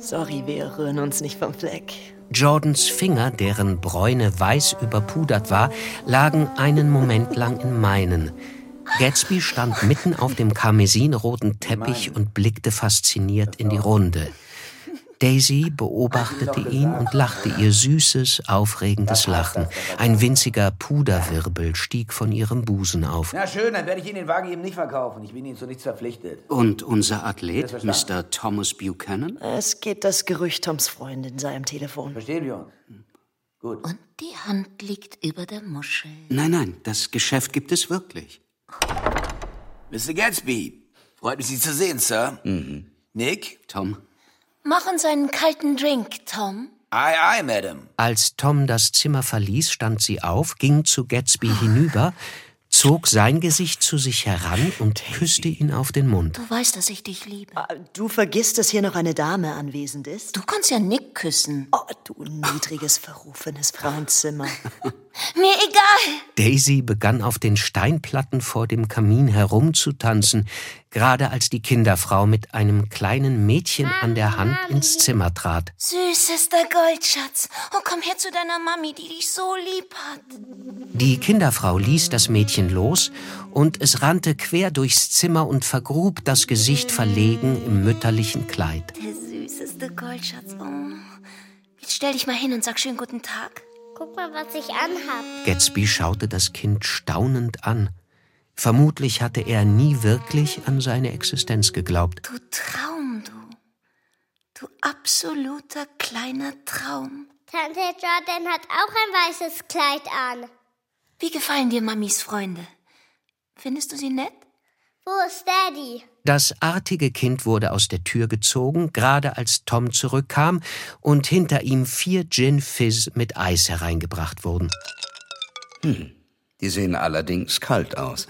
Sorry, wir rühren uns nicht vom Fleck. Jordans Finger, deren Bräune weiß überpudert war, lagen einen Moment lang in meinen. Gatsby stand mitten auf dem karmesinroten Teppich und blickte fasziniert in die Runde. Daisy beobachtete ihn und lachte ihr süßes, aufregendes Lachen. Ein winziger Puderwirbel stieg von ihrem Busen auf. Na schön, dann werde ich Ihnen den Wagen eben nicht verkaufen. Ich bin Ihnen zu nichts verpflichtet. Und unser Athlet, Mr. Thomas Buchanan? Es geht das Gerücht Toms Freundin sei am Telefon. Verstehen wir uns? Gut. Und die Hand liegt über der Muschel. Nein, nein, das Geschäft gibt es wirklich. Mr. Gatsby, freut mich, Sie zu sehen, Sir. Mhm. Nick? Tom? Mach uns einen kalten Drink, Tom. Aye, aye, Madam. Als Tom das Zimmer verließ, stand sie auf, ging zu Gatsby hinüber, zog sein Gesicht zu sich heran und küsste ihn auf den Mund. Du weißt, dass ich dich liebe. Du vergisst, dass hier noch eine Dame anwesend ist? Du kannst ja Nick küssen. Oh, du niedriges, verrufenes Frauenzimmer. [LAUGHS] Mir egal. Daisy begann auf den Steinplatten vor dem Kamin herumzutanzen, gerade als die Kinderfrau mit einem kleinen Mädchen an der Hand ins Zimmer trat. Süßester Goldschatz. Oh, komm her zu deiner Mami, die dich so lieb hat. Die Kinderfrau ließ das Mädchen los und es rannte quer durchs Zimmer und vergrub das Gesicht verlegen im mütterlichen Kleid. Der süßeste Goldschatz. Oh. Jetzt stell dich mal hin und sag schön guten Tag. Guck mal, was ich anhab. Gatsby schaute das Kind staunend an. Vermutlich hatte er nie wirklich an seine Existenz geglaubt. Du Traum, du. Du absoluter kleiner Traum. Tante Jordan hat auch ein weißes Kleid an. Wie gefallen dir Mamis Freunde? Findest du sie nett? Wo ist Daddy? Das artige Kind wurde aus der Tür gezogen, gerade als Tom zurückkam und hinter ihm vier Gin Fizz mit Eis hereingebracht wurden. Hm, die sehen allerdings kalt aus.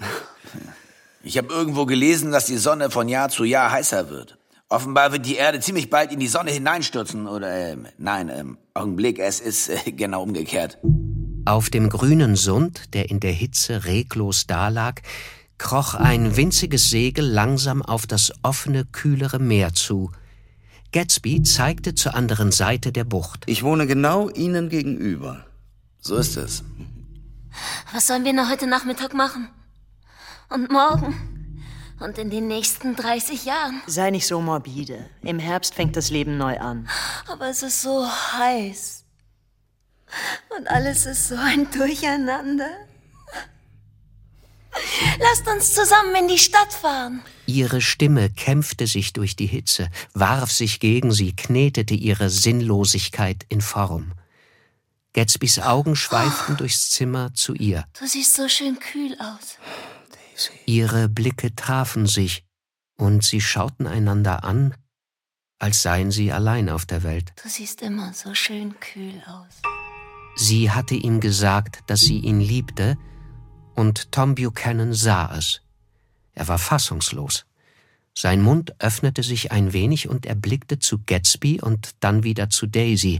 Ich habe irgendwo gelesen, dass die Sonne von Jahr zu Jahr heißer wird. Offenbar wird die Erde ziemlich bald in die Sonne hineinstürzen. Oder, ähm, nein, ähm, Augenblick, es ist äh, genau umgekehrt. Auf dem grünen Sund, der in der Hitze reglos dalag, kroch ein winziges Segel langsam auf das offene, kühlere Meer zu. Gatsby zeigte zur anderen Seite der Bucht. Ich wohne genau Ihnen gegenüber. So ist es. Was sollen wir noch heute Nachmittag machen? Und morgen? Und in den nächsten 30 Jahren? Sei nicht so morbide. Im Herbst fängt das Leben neu an. Aber es ist so heiß. Und alles ist so ein Durcheinander. Lasst uns zusammen in die Stadt fahren. Ihre Stimme kämpfte sich durch die Hitze, warf sich gegen sie, knetete ihre Sinnlosigkeit in Form. Gatsbys Augen schweiften durchs Zimmer zu ihr. Du siehst so schön kühl aus. Ihre Blicke trafen sich, und sie schauten einander an, als seien sie allein auf der Welt. Du siehst immer so schön kühl aus. Sie hatte ihm gesagt, dass sie ihn liebte, und Tom Buchanan sah es. Er war fassungslos. Sein Mund öffnete sich ein wenig und er blickte zu Gatsby und dann wieder zu Daisy,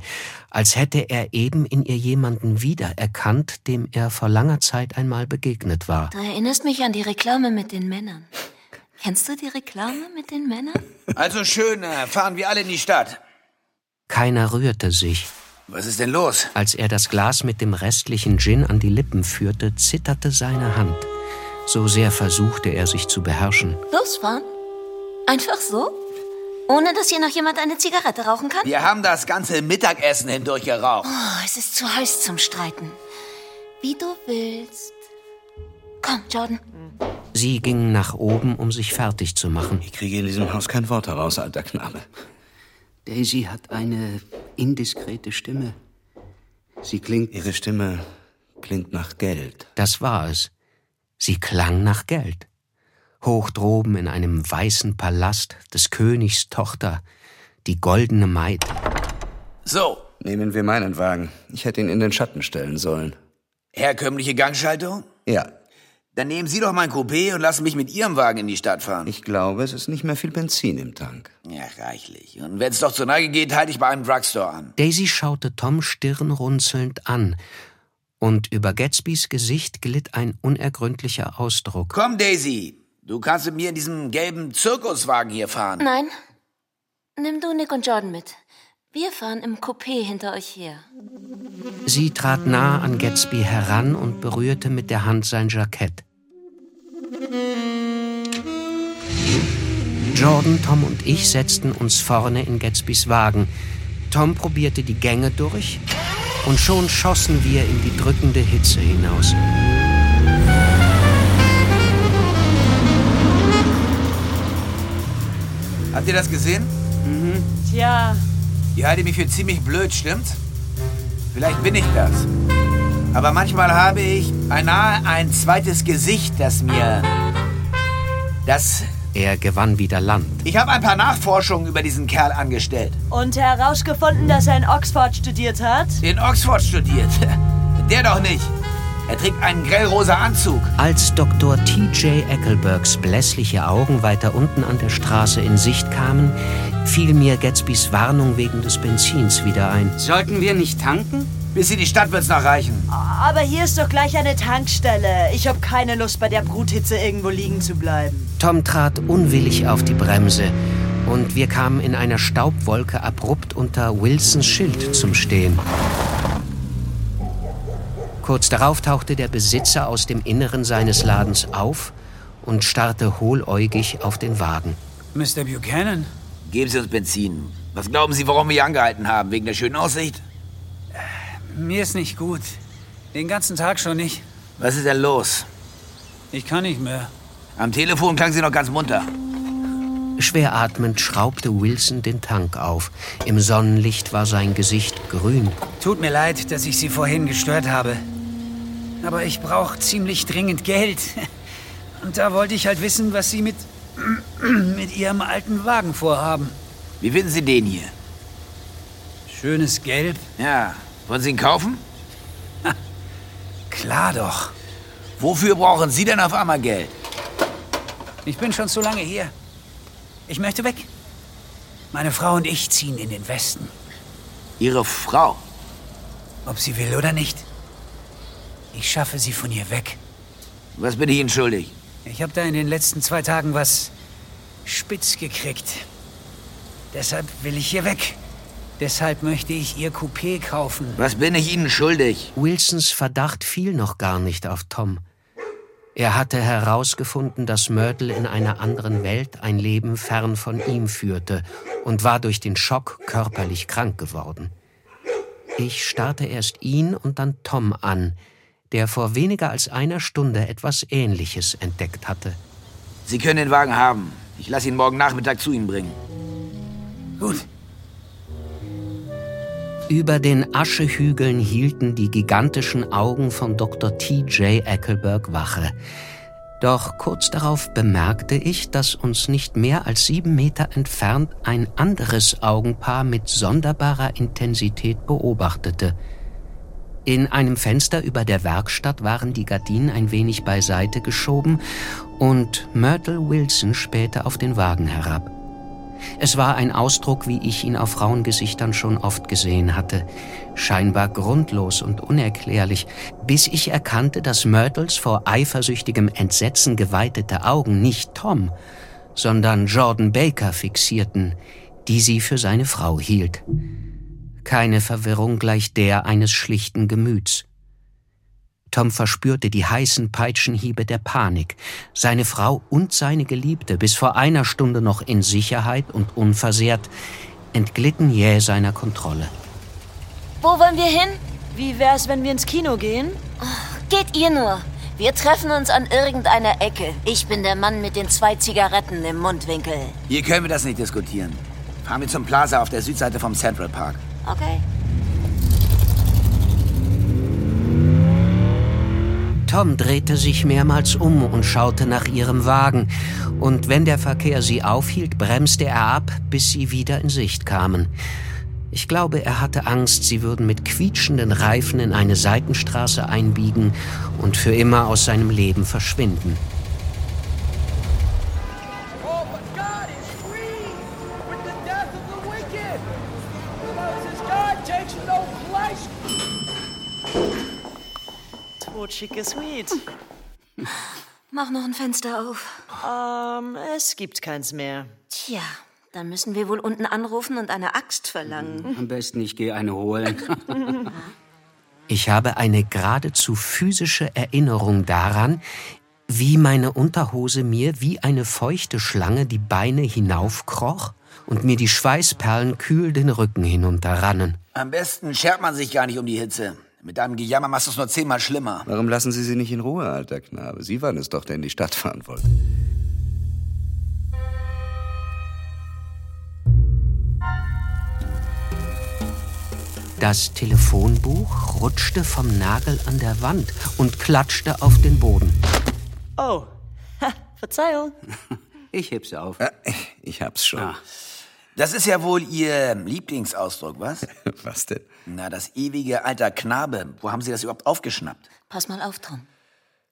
als hätte er eben in ihr jemanden wiedererkannt, dem er vor langer Zeit einmal begegnet war. Du erinnerst mich an die Reklame mit den Männern. Kennst du die Reklame mit den Männern? Also schön, äh, fahren wir alle in die Stadt. Keiner rührte sich. Was ist denn los? Als er das Glas mit dem restlichen Gin an die Lippen führte, zitterte seine Hand. So sehr versuchte er sich zu beherrschen. Losfahren? Einfach so? Ohne dass hier noch jemand eine Zigarette rauchen kann? Wir haben das ganze Mittagessen hindurch geraucht. Oh, es ist zu heiß zum Streiten. Wie du willst. Komm, Jordan. Sie gingen nach oben, um sich fertig zu machen. Ich kriege in diesem Haus kein Wort heraus, alter Knabe. Daisy hat eine indiskrete Stimme. Sie klingt. Ihre Stimme klingt nach Geld. Das war es. Sie klang nach Geld. Hoch droben in einem weißen Palast des Königs Tochter, die goldene Maid. So. Nehmen wir meinen Wagen. Ich hätte ihn in den Schatten stellen sollen. Herkömmliche Gangschaltung? Ja. Dann nehmen Sie doch mein Coupé und lassen mich mit Ihrem Wagen in die Stadt fahren. Ich glaube, es ist nicht mehr viel Benzin im Tank. Ja, reichlich. Und wenn es doch zur Neige geht, halte ich bei einem Drugstore an. Daisy schaute Tom stirnrunzelnd an. Und über Gatsbys Gesicht glitt ein unergründlicher Ausdruck. Komm, Daisy. Du kannst mit mir in diesem gelben Zirkuswagen hier fahren. Nein. Nimm du Nick und Jordan mit. Wir fahren im Coupé hinter euch her. Sie trat nah an Gatsby heran und berührte mit der Hand sein Jackett. Jordan, Tom und ich setzten uns vorne in Gatsbys Wagen. Tom probierte die Gänge durch und schon schossen wir in die drückende Hitze hinaus. Habt ihr das gesehen? Mhm. Tja. Ihr haltet mich für ziemlich blöd, stimmt's? Vielleicht bin ich das. Aber manchmal habe ich beinahe ein zweites Gesicht, das mir... Das... Er gewann wieder Land. Ich habe ein paar Nachforschungen über diesen Kerl angestellt. Und herausgefunden, dass er in Oxford studiert hat? In Oxford studiert? [LAUGHS] Der doch nicht. Er trägt einen grellrosa Anzug. Als Dr. T.J. Eckelbergs blässliche Augen weiter unten an der Straße in Sicht kamen, fiel mir Gatsbys Warnung wegen des Benzins wieder ein. Sollten wir nicht tanken? Bis in die Stadt wird's noch reichen. Aber hier ist doch gleich eine Tankstelle. Ich habe keine Lust, bei der Bruthitze irgendwo liegen zu bleiben. Tom trat unwillig auf die Bremse und wir kamen in einer Staubwolke abrupt unter Wilsons Schild zum Stehen. Kurz darauf tauchte der Besitzer aus dem Inneren seines Ladens auf und starrte hohläugig auf den Wagen. Mr. Buchanan? Geben Sie uns Benzin. Was glauben Sie, warum wir hier angehalten haben? Wegen der schönen Aussicht? Mir ist nicht gut. Den ganzen Tag schon nicht. Was ist denn los? Ich kann nicht mehr. Am Telefon klang sie noch ganz munter. Schwer atmend schraubte Wilson den Tank auf. Im Sonnenlicht war sein Gesicht grün. Tut mir leid, dass ich Sie vorhin gestört habe. Aber ich brauche ziemlich dringend Geld. Und da wollte ich halt wissen, was Sie mit, [CLEARS THROAT] mit Ihrem alten Wagen vorhaben. Wie finden Sie den hier? Schönes Gelb. Ja. Wollen Sie ihn kaufen? Klar doch. Wofür brauchen Sie denn auf einmal Geld? Ich bin schon zu lange hier. Ich möchte weg. Meine Frau und ich ziehen in den Westen. Ihre Frau? Ob sie will oder nicht. Ich schaffe sie von hier weg. Was bin ich Ihnen schuldig? Ich habe da in den letzten zwei Tagen was spitz gekriegt. Deshalb will ich hier weg. Deshalb möchte ich Ihr Coupé kaufen. Was bin ich Ihnen schuldig? Wilsons Verdacht fiel noch gar nicht auf Tom. Er hatte herausgefunden, dass Myrtle in einer anderen Welt ein Leben fern von ihm führte und war durch den Schock körperlich krank geworden. Ich starrte erst ihn und dann Tom an, der vor weniger als einer Stunde etwas Ähnliches entdeckt hatte. Sie können den Wagen haben. Ich lasse ihn morgen Nachmittag zu Ihnen bringen. Gut. Über den Aschehügeln hielten die gigantischen Augen von Dr. T.J. Eckelberg Wache. Doch kurz darauf bemerkte ich, dass uns nicht mehr als sieben Meter entfernt ein anderes Augenpaar mit sonderbarer Intensität beobachtete. In einem Fenster über der Werkstatt waren die Gardinen ein wenig beiseite geschoben und Myrtle Wilson spähte auf den Wagen herab. Es war ein Ausdruck, wie ich ihn auf Frauengesichtern schon oft gesehen hatte. Scheinbar grundlos und unerklärlich, bis ich erkannte, dass Myrtles vor eifersüchtigem Entsetzen geweitete Augen nicht Tom, sondern Jordan Baker fixierten, die sie für seine Frau hielt. Keine Verwirrung gleich der eines schlichten Gemüts. Tom verspürte die heißen Peitschenhiebe der Panik. Seine Frau und seine Geliebte, bis vor einer Stunde noch in Sicherheit und unversehrt, entglitten jäh seiner Kontrolle. Wo wollen wir hin? Wie wär's, wenn wir ins Kino gehen? Oh, geht ihr nur. Wir treffen uns an irgendeiner Ecke. Ich bin der Mann mit den zwei Zigaretten im Mundwinkel. Hier können wir das nicht diskutieren. Fahren wir zum Plaza auf der Südseite vom Central Park. Okay. Tom drehte sich mehrmals um und schaute nach ihrem Wagen, und wenn der Verkehr sie aufhielt, bremste er ab, bis sie wieder in Sicht kamen. Ich glaube, er hatte Angst, sie würden mit quietschenden Reifen in eine Seitenstraße einbiegen und für immer aus seinem Leben verschwinden. Schicke Sweet. [LAUGHS] Mach noch ein Fenster auf. Ähm, es gibt keins mehr. Tja, Dann müssen wir wohl unten anrufen und eine Axt verlangen. Am besten, ich gehe eine holen. [LAUGHS] ich habe eine geradezu physische Erinnerung daran, wie meine Unterhose mir wie eine feuchte Schlange die Beine hinaufkroch und mir die Schweißperlen kühl den Rücken hinunterrannen. Am besten schert man sich gar nicht um die Hitze. Mit deinem Gejammer machst du es nur zehnmal schlimmer. Warum lassen Sie sie nicht in Ruhe, alter Knabe? Sie waren es doch, der in die Stadt fahren wollte. Das Telefonbuch rutschte vom Nagel an der Wand und klatschte auf den Boden. Oh, ha, Verzeihung. [LAUGHS] Ich heb's auf. Äh, ich hab's schon. Ah. Das ist ja wohl Ihr Lieblingsausdruck, was? [LAUGHS] was denn? Na, das ewige alter Knabe. Wo haben Sie das überhaupt aufgeschnappt? Pass mal auf, Tom.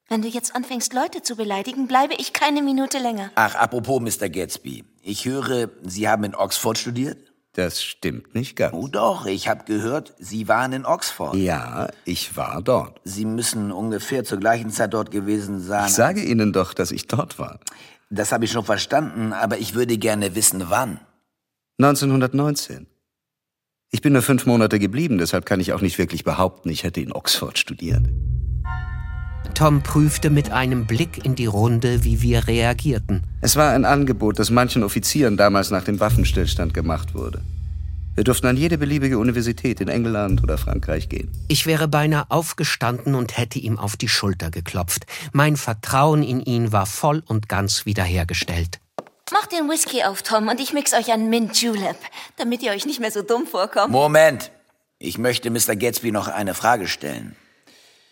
Wenn du jetzt anfängst, Leute zu beleidigen, bleibe ich keine Minute länger. Ach, apropos Mr. Gatsby. Ich höre, Sie haben in Oxford studiert? Das stimmt nicht ganz. Oh doch, ich habe gehört, Sie waren in Oxford. Ja, ich war dort. Sie müssen ungefähr zur gleichen Zeit dort gewesen sein. Ich sage Ihnen doch, dass ich dort war. Das habe ich schon verstanden, aber ich würde gerne wissen, wann. 1919. Ich bin nur fünf Monate geblieben, deshalb kann ich auch nicht wirklich behaupten, ich hätte in Oxford studiert. Tom prüfte mit einem Blick in die Runde, wie wir reagierten. Es war ein Angebot, das manchen Offizieren damals nach dem Waffenstillstand gemacht wurde. Wir durften an jede beliebige Universität in England oder Frankreich gehen. Ich wäre beinahe aufgestanden und hätte ihm auf die Schulter geklopft. Mein Vertrauen in ihn war voll und ganz wiederhergestellt. Mach den Whisky auf, Tom, und ich mix euch einen Mint Julep, damit ihr euch nicht mehr so dumm vorkommt. Moment. Ich möchte Mr. Gatsby noch eine Frage stellen.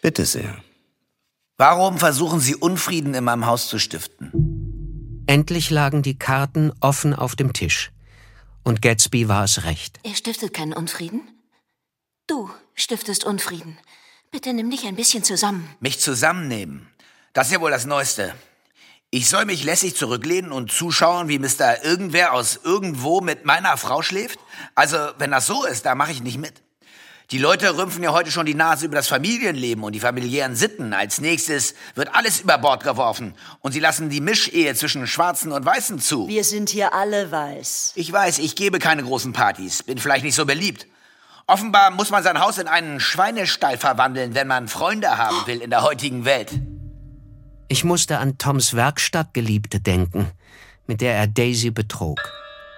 Bitte sehr. Warum versuchen Sie Unfrieden in meinem Haus zu stiften? Endlich lagen die Karten offen auf dem Tisch. Und Gatsby war es recht. Er stiftet keinen Unfrieden. Du stiftest Unfrieden. Bitte nimm dich ein bisschen zusammen. Mich zusammennehmen? Das ist ja wohl das Neueste. Ich soll mich lässig zurücklehnen und zuschauen, wie Mr. Irgendwer aus irgendwo mit meiner Frau schläft? Also, wenn das so ist, da mache ich nicht mit. Die Leute rümpfen ja heute schon die Nase über das Familienleben und die familiären Sitten. Als nächstes wird alles über Bord geworfen. Und sie lassen die Mischehe zwischen Schwarzen und Weißen zu. Wir sind hier alle weiß. Ich weiß, ich gebe keine großen Partys. Bin vielleicht nicht so beliebt. Offenbar muss man sein Haus in einen Schweinestall verwandeln, wenn man Freunde haben will in der heutigen Welt. Ich musste an Toms Werkstattgeliebte denken, mit der er Daisy betrog.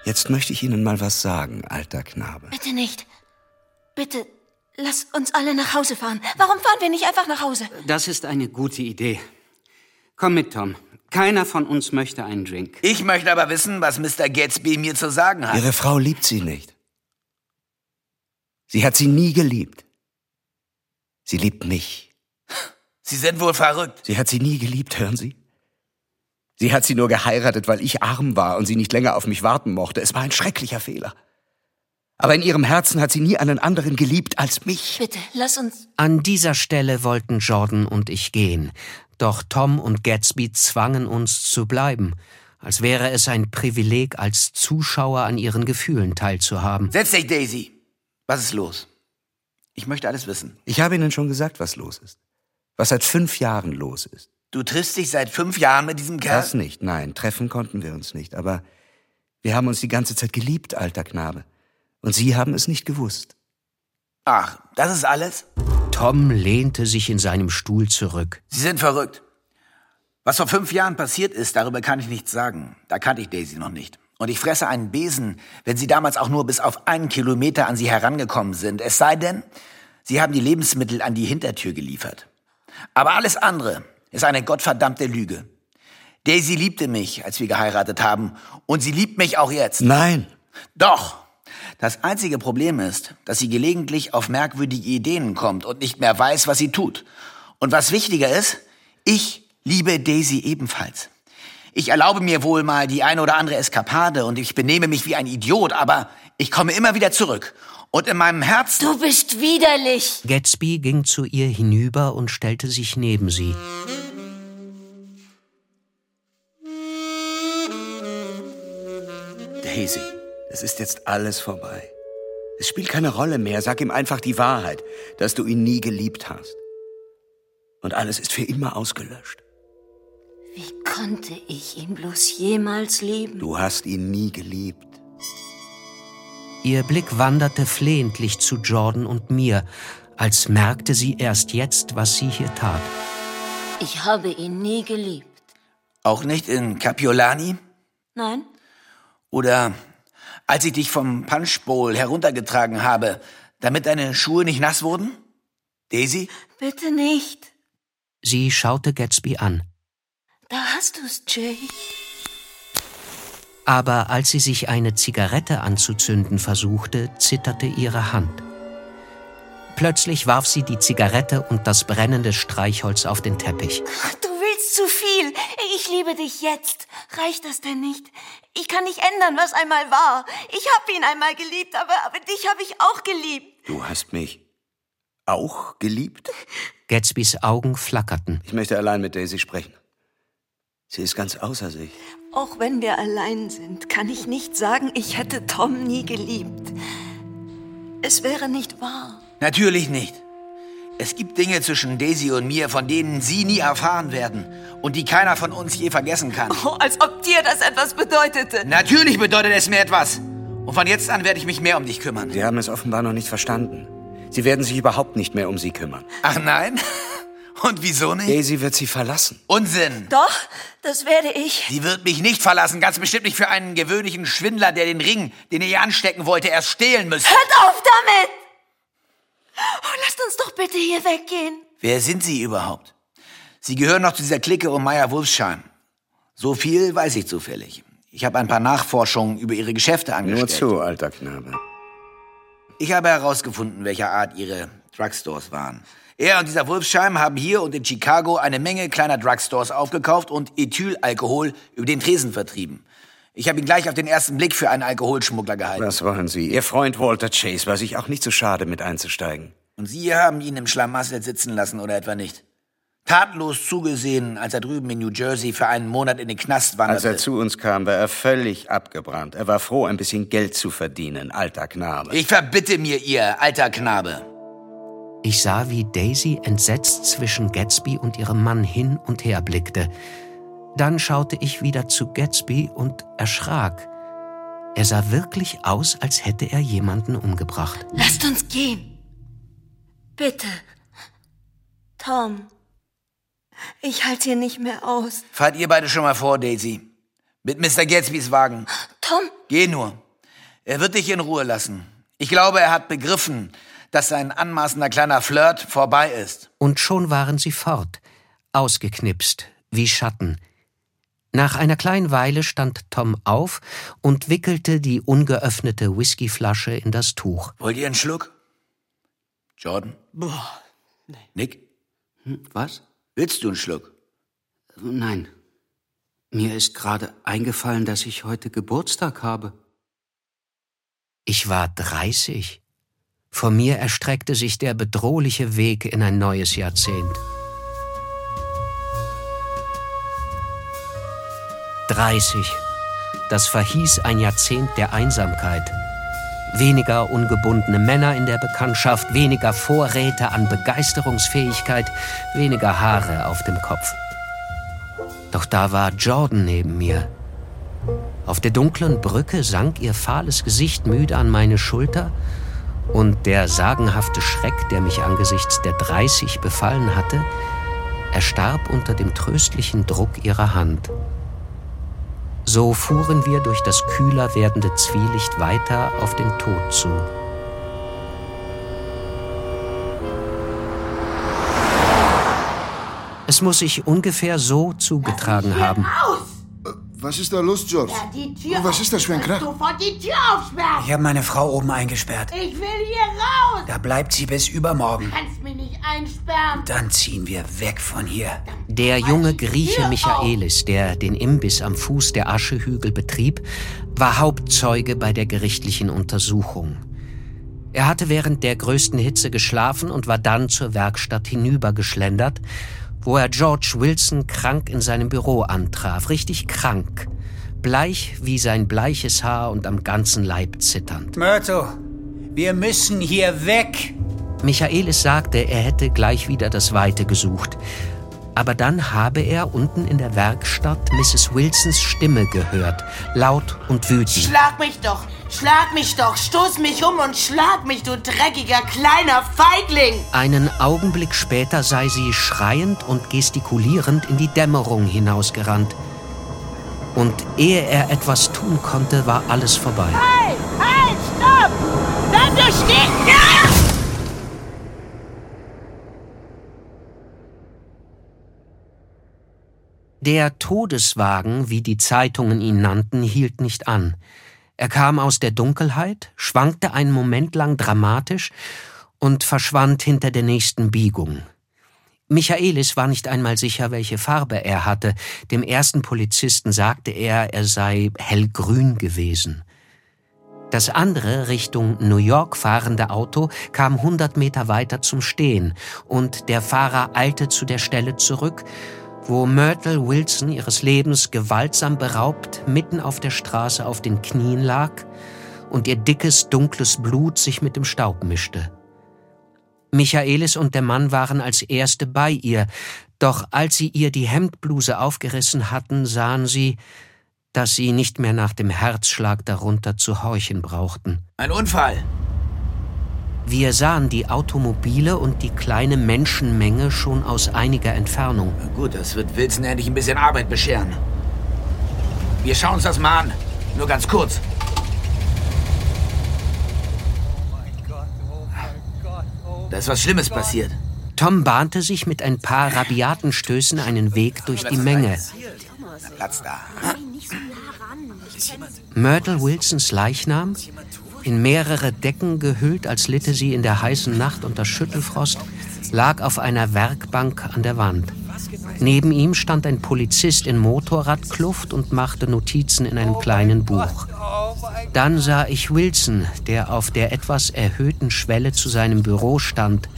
Jetzt möchte ich Ihnen mal was sagen, alter Knabe. Bitte nicht. Bitte, lass uns alle nach Hause fahren. Warum fahren wir nicht einfach nach Hause? Das ist eine gute Idee. Komm mit, Tom. Keiner von uns möchte einen Drink. Ich möchte aber wissen, was Mr. Gatsby mir zu sagen hat. Ihre Frau liebt Sie nicht. Sie hat Sie nie geliebt. Sie liebt mich. Sie sind wohl verrückt. Sie hat Sie nie geliebt, hören Sie? Sie hat Sie nur geheiratet, weil ich arm war und sie nicht länger auf mich warten mochte. Es war ein schrecklicher Fehler. Aber in ihrem Herzen hat sie nie einen anderen geliebt als mich. Bitte, lass uns. An dieser Stelle wollten Jordan und ich gehen. Doch Tom und Gatsby zwangen uns zu bleiben, als wäre es ein Privileg, als Zuschauer an ihren Gefühlen teilzuhaben. Setz dich, Daisy. Was ist los? Ich möchte alles wissen. Ich habe Ihnen schon gesagt, was los ist. Was seit fünf Jahren los ist. Du triffst dich seit fünf Jahren mit diesem Kerl? Das nicht, nein. Treffen konnten wir uns nicht. Aber wir haben uns die ganze Zeit geliebt, alter Knabe. Und Sie haben es nicht gewusst. Ach, das ist alles? Tom lehnte sich in seinem Stuhl zurück. Sie sind verrückt. Was vor fünf Jahren passiert ist, darüber kann ich nichts sagen. Da kannte ich Daisy noch nicht. Und ich fresse einen Besen, wenn Sie damals auch nur bis auf einen Kilometer an sie herangekommen sind. Es sei denn, Sie haben die Lebensmittel an die Hintertür geliefert. Aber alles andere ist eine gottverdammte Lüge. Daisy liebte mich, als wir geheiratet haben. Und sie liebt mich auch jetzt. Nein. Doch. Das einzige Problem ist, dass sie gelegentlich auf merkwürdige Ideen kommt und nicht mehr weiß, was sie tut. Und was wichtiger ist, ich liebe Daisy ebenfalls. Ich erlaube mir wohl mal die eine oder andere Eskapade und ich benehme mich wie ein Idiot, aber ich komme immer wieder zurück. Und in meinem Herzen... Du bist widerlich! Gatsby ging zu ihr hinüber und stellte sich neben sie. Daisy. Es ist jetzt alles vorbei. Es spielt keine Rolle mehr. Sag ihm einfach die Wahrheit, dass du ihn nie geliebt hast. Und alles ist für immer ausgelöscht. Wie konnte ich ihn bloß jemals lieben? Du hast ihn nie geliebt. Ihr Blick wanderte flehentlich zu Jordan und mir, als merkte sie erst jetzt, was sie hier tat. Ich habe ihn nie geliebt. Auch nicht in Capiolani? Nein? Oder als ich dich vom Punchbowl heruntergetragen habe, damit deine Schuhe nicht nass wurden? Daisy? Bitte nicht. Sie schaute Gatsby an. Da hast du's, Jay. Aber als sie sich eine Zigarette anzuzünden versuchte, zitterte ihre Hand. Plötzlich warf sie die Zigarette und das brennende Streichholz auf den Teppich. Du willst zu viel. Ich liebe dich jetzt. Reicht das denn nicht? Ich kann nicht ändern, was einmal war. Ich habe ihn einmal geliebt, aber, aber dich habe ich auch geliebt. Du hast mich auch geliebt? Gatsbys Augen flackerten. Ich möchte allein mit Daisy sprechen. Sie ist ganz außer sich. Auch wenn wir allein sind, kann ich nicht sagen, ich hätte Tom nie geliebt. Es wäre nicht wahr. Natürlich nicht. Es gibt Dinge zwischen Daisy und mir, von denen Sie nie erfahren werden und die keiner von uns je vergessen kann. Oh, als ob dir das etwas bedeutete. Natürlich bedeutet es mir etwas. Und von jetzt an werde ich mich mehr um dich kümmern. Sie haben es offenbar noch nicht verstanden. Sie werden sich überhaupt nicht mehr um sie kümmern. Ach nein? [LAUGHS] Und wieso nicht? Daisy wird sie verlassen. Unsinn. Doch, das werde ich. Sie wird mich nicht verlassen, ganz bestimmt nicht für einen gewöhnlichen Schwindler, der den Ring, den ihr ihr anstecken wollte, erst stehlen müsste. Hört auf damit! Oh, lasst uns doch bitte hier weggehen. Wer sind Sie überhaupt? Sie gehören noch zu dieser Clique um Meyer Wolfsheim. So viel weiß ich zufällig. Ich habe ein paar Nachforschungen über Ihre Geschäfte angestellt. Nur zu, alter Knabe. Ich habe herausgefunden, welcher Art Ihre Drugstores waren. Er und dieser Wolfsheim haben hier und in Chicago eine Menge kleiner Drugstores aufgekauft und Ethylalkohol über den Tresen vertrieben. Ich habe ihn gleich auf den ersten Blick für einen Alkoholschmuggler gehalten. Was wollen Sie? Ihr Freund Walter Chase war sich auch nicht so schade, mit einzusteigen. Und Sie haben ihn im Schlamassel sitzen lassen, oder etwa nicht? Tatenlos zugesehen, als er drüben in New Jersey für einen Monat in den Knast wanderte. Als er zu uns kam, war er völlig abgebrannt. Er war froh, ein bisschen Geld zu verdienen, alter Knabe. Ich verbitte mir, ihr alter Knabe. Ich sah, wie Daisy entsetzt zwischen Gatsby und ihrem Mann hin und her blickte. Dann schaute ich wieder zu Gatsby und erschrak. Er sah wirklich aus, als hätte er jemanden umgebracht. Lasst uns gehen. Bitte. Tom. Ich halte hier nicht mehr aus. Fahrt ihr beide schon mal vor, Daisy. Mit Mr. Gatsbys Wagen. Tom? Geh nur. Er wird dich in Ruhe lassen. Ich glaube, er hat begriffen, dass sein anmaßender kleiner Flirt vorbei ist. Und schon waren sie fort, ausgeknipst, wie Schatten. Nach einer kleinen Weile stand Tom auf und wickelte die ungeöffnete Whiskyflasche in das Tuch. Wollt ihr einen Schluck? Jordan? Boah, nee. Nick? Hm, was? Willst du einen Schluck? Nein. Mir ist gerade eingefallen, dass ich heute Geburtstag habe. Ich war 30. Vor mir erstreckte sich der bedrohliche Weg in ein neues Jahrzehnt. 30. Das verhieß ein Jahrzehnt der Einsamkeit. Weniger ungebundene Männer in der Bekanntschaft, weniger Vorräte an Begeisterungsfähigkeit, weniger Haare auf dem Kopf. Doch da war Jordan neben mir. Auf der dunklen Brücke sank ihr fahles Gesicht müde an meine Schulter und der sagenhafte Schreck, der mich angesichts der 30 befallen hatte, erstarb unter dem tröstlichen Druck ihrer Hand. So fuhren wir durch das kühler werdende Zwielicht weiter auf den Tod zu. Es muss sich ungefähr so zugetragen haben. Was ist da los, George? Ja, die Tür Was ist das für ein Krach? Sofort die Tür aufsperren. Ich habe meine Frau oben eingesperrt. Ich will hier raus. Da bleibt sie bis übermorgen. Du kannst mich nicht einsperren. Dann ziehen wir weg von hier. Der junge Grieche Michaelis, der den Imbiss am Fuß der Aschehügel betrieb, war Hauptzeuge bei der gerichtlichen Untersuchung. Er hatte während der größten Hitze geschlafen und war dann zur Werkstatt hinübergeschlendert, wo er George Wilson krank in seinem Büro antraf, richtig krank, bleich wie sein bleiches Haar und am ganzen Leib zitternd. Myrto, wir müssen hier weg. Michaelis sagte, er hätte gleich wieder das Weite gesucht. Aber dann habe er unten in der Werkstatt Mrs. Wilsons Stimme gehört, laut und wütend. Schlag mich doch! Schlag mich doch! Stoß mich um und schlag mich, du dreckiger kleiner Feigling! Einen Augenblick später sei sie schreiend und gestikulierend in die Dämmerung hinausgerannt. Und ehe er etwas tun konnte, war alles vorbei. Halt! Halt! Stopp! Bleib doch stehen! Ja! Der Todeswagen, wie die Zeitungen ihn nannten, hielt nicht an. Er kam aus der Dunkelheit, schwankte einen Moment lang dramatisch und verschwand hinter der nächsten Biegung. Michaelis war nicht einmal sicher, welche Farbe er hatte. Dem ersten Polizisten sagte er, er sei hellgrün gewesen. Das andere Richtung New York fahrende Auto kam hundert Meter weiter zum Stehen, und der Fahrer eilte zu der Stelle zurück, wo Myrtle Wilson ihres Lebens gewaltsam beraubt mitten auf der Straße auf den Knien lag und ihr dickes, dunkles Blut sich mit dem Staub mischte. Michaelis und der Mann waren als Erste bei ihr, doch als sie ihr die Hemdbluse aufgerissen hatten, sahen sie, dass sie nicht mehr nach dem Herzschlag darunter zu horchen brauchten. Ein Unfall! Wir sahen die Automobile und die kleine Menschenmenge schon aus einiger Entfernung. Gut, das wird Wilson endlich ein bisschen Arbeit bescheren. Wir schauen uns das mal an. Nur ganz kurz. Da ist was Schlimmes passiert. Tom bahnte sich mit ein paar rabiaten Stößen einen Weg durch die Menge. Platz da. Myrtle Wilsons Leichnam, in mehrere Decken gehüllt, als litte sie in der heißen Nacht unter Schüttelfrost, lag auf einer Werkbank an der Wand. Neben ihm stand ein Polizist in Motorradkluft und machte Notizen in einem kleinen Buch. Dann sah ich Wilson, der auf der etwas erhöhten Schwelle zu seinem Büro stand,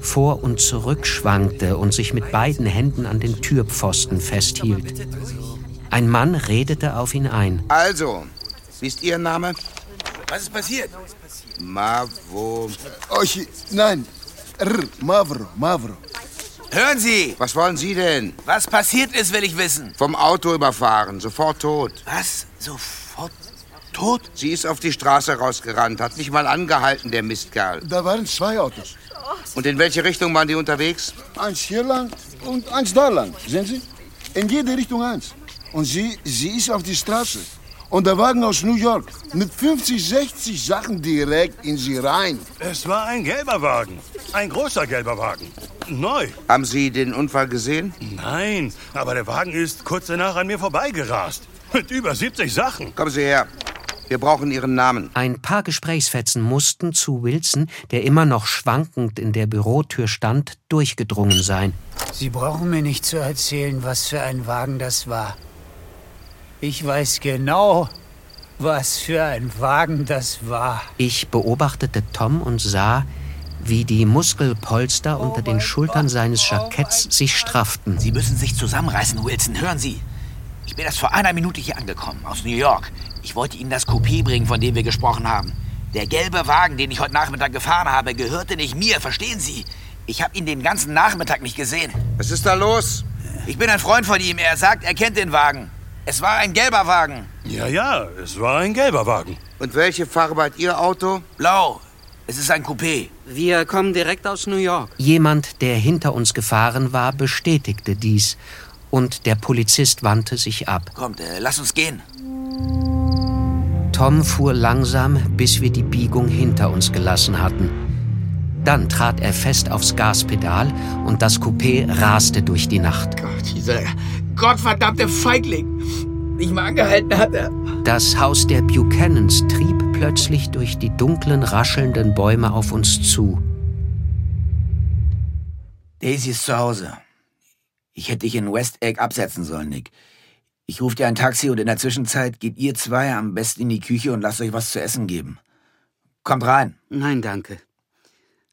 vor und zurück schwankte und sich mit beiden Händen an den Türpfosten festhielt. Ein Mann redete auf ihn ein. Also, wie ist Ihr Name? Was ist passiert? Mavo. Ochi, nein. R, Mavro, Mavro. Hören Sie! Was wollen Sie denn? Was passiert ist, will ich wissen. Vom Auto überfahren, sofort tot. Was? Sofort tot? Sie ist auf die Straße rausgerannt, hat nicht mal angehalten, der Mistkerl. Da waren zwei Autos. Und in welche Richtung waren die unterwegs? Eins hier lang und eins da lang. Sehen Sie? In jede Richtung eins. Und sie, sie ist auf die Straße. Und der Wagen aus New York mit 50, 60 Sachen direkt in sie rein. Es war ein gelber Wagen. Ein großer gelber Wagen. Neu. Haben Sie den Unfall gesehen? Nein, aber der Wagen ist kurz danach an mir vorbeigerast. Mit über 70 Sachen. Kommen Sie her. Wir brauchen Ihren Namen. Ein paar Gesprächsfetzen mussten zu Wilson, der immer noch schwankend in der Bürotür stand, durchgedrungen sein. Sie brauchen mir nicht zu erzählen, was für ein Wagen das war. Ich weiß genau, was für ein Wagen das war. Ich beobachtete Tom und sah, wie die Muskelpolster unter den Schultern seines Jacketts sich strafften. Sie müssen sich zusammenreißen, Wilson. Hören Sie. Ich bin erst vor einer Minute hier angekommen, aus New York. Ich wollte Ihnen das Coupé bringen, von dem wir gesprochen haben. Der gelbe Wagen, den ich heute Nachmittag gefahren habe, gehörte nicht mir, verstehen Sie? Ich habe ihn den ganzen Nachmittag nicht gesehen. Was ist da los? Ich bin ein Freund von ihm. Er sagt, er kennt den Wagen. Es war ein gelber Wagen. Ja, ja, es war ein gelber Wagen. Und welche Farbe hat Ihr Auto? Blau. Es ist ein Coupé. Wir kommen direkt aus New York. Jemand, der hinter uns gefahren war, bestätigte dies. Und der Polizist wandte sich ab. Kommt, äh, lass uns gehen. Tom fuhr langsam, bis wir die Biegung hinter uns gelassen hatten. Dann trat er fest aufs Gaspedal und das Coupé raste durch die Nacht. Gott, dieser gottverdammte Feigling. Nicht mal angehalten hat er. Das Haus der Buchanans trieb plötzlich durch die dunklen, raschelnden Bäume auf uns zu. Daisy ist zu Hause. Ich hätte dich in West Egg absetzen sollen, Nick. Ich rufe dir ein Taxi und in der Zwischenzeit geht ihr zwei am besten in die Küche und lasst euch was zu essen geben. Kommt rein. Nein, danke.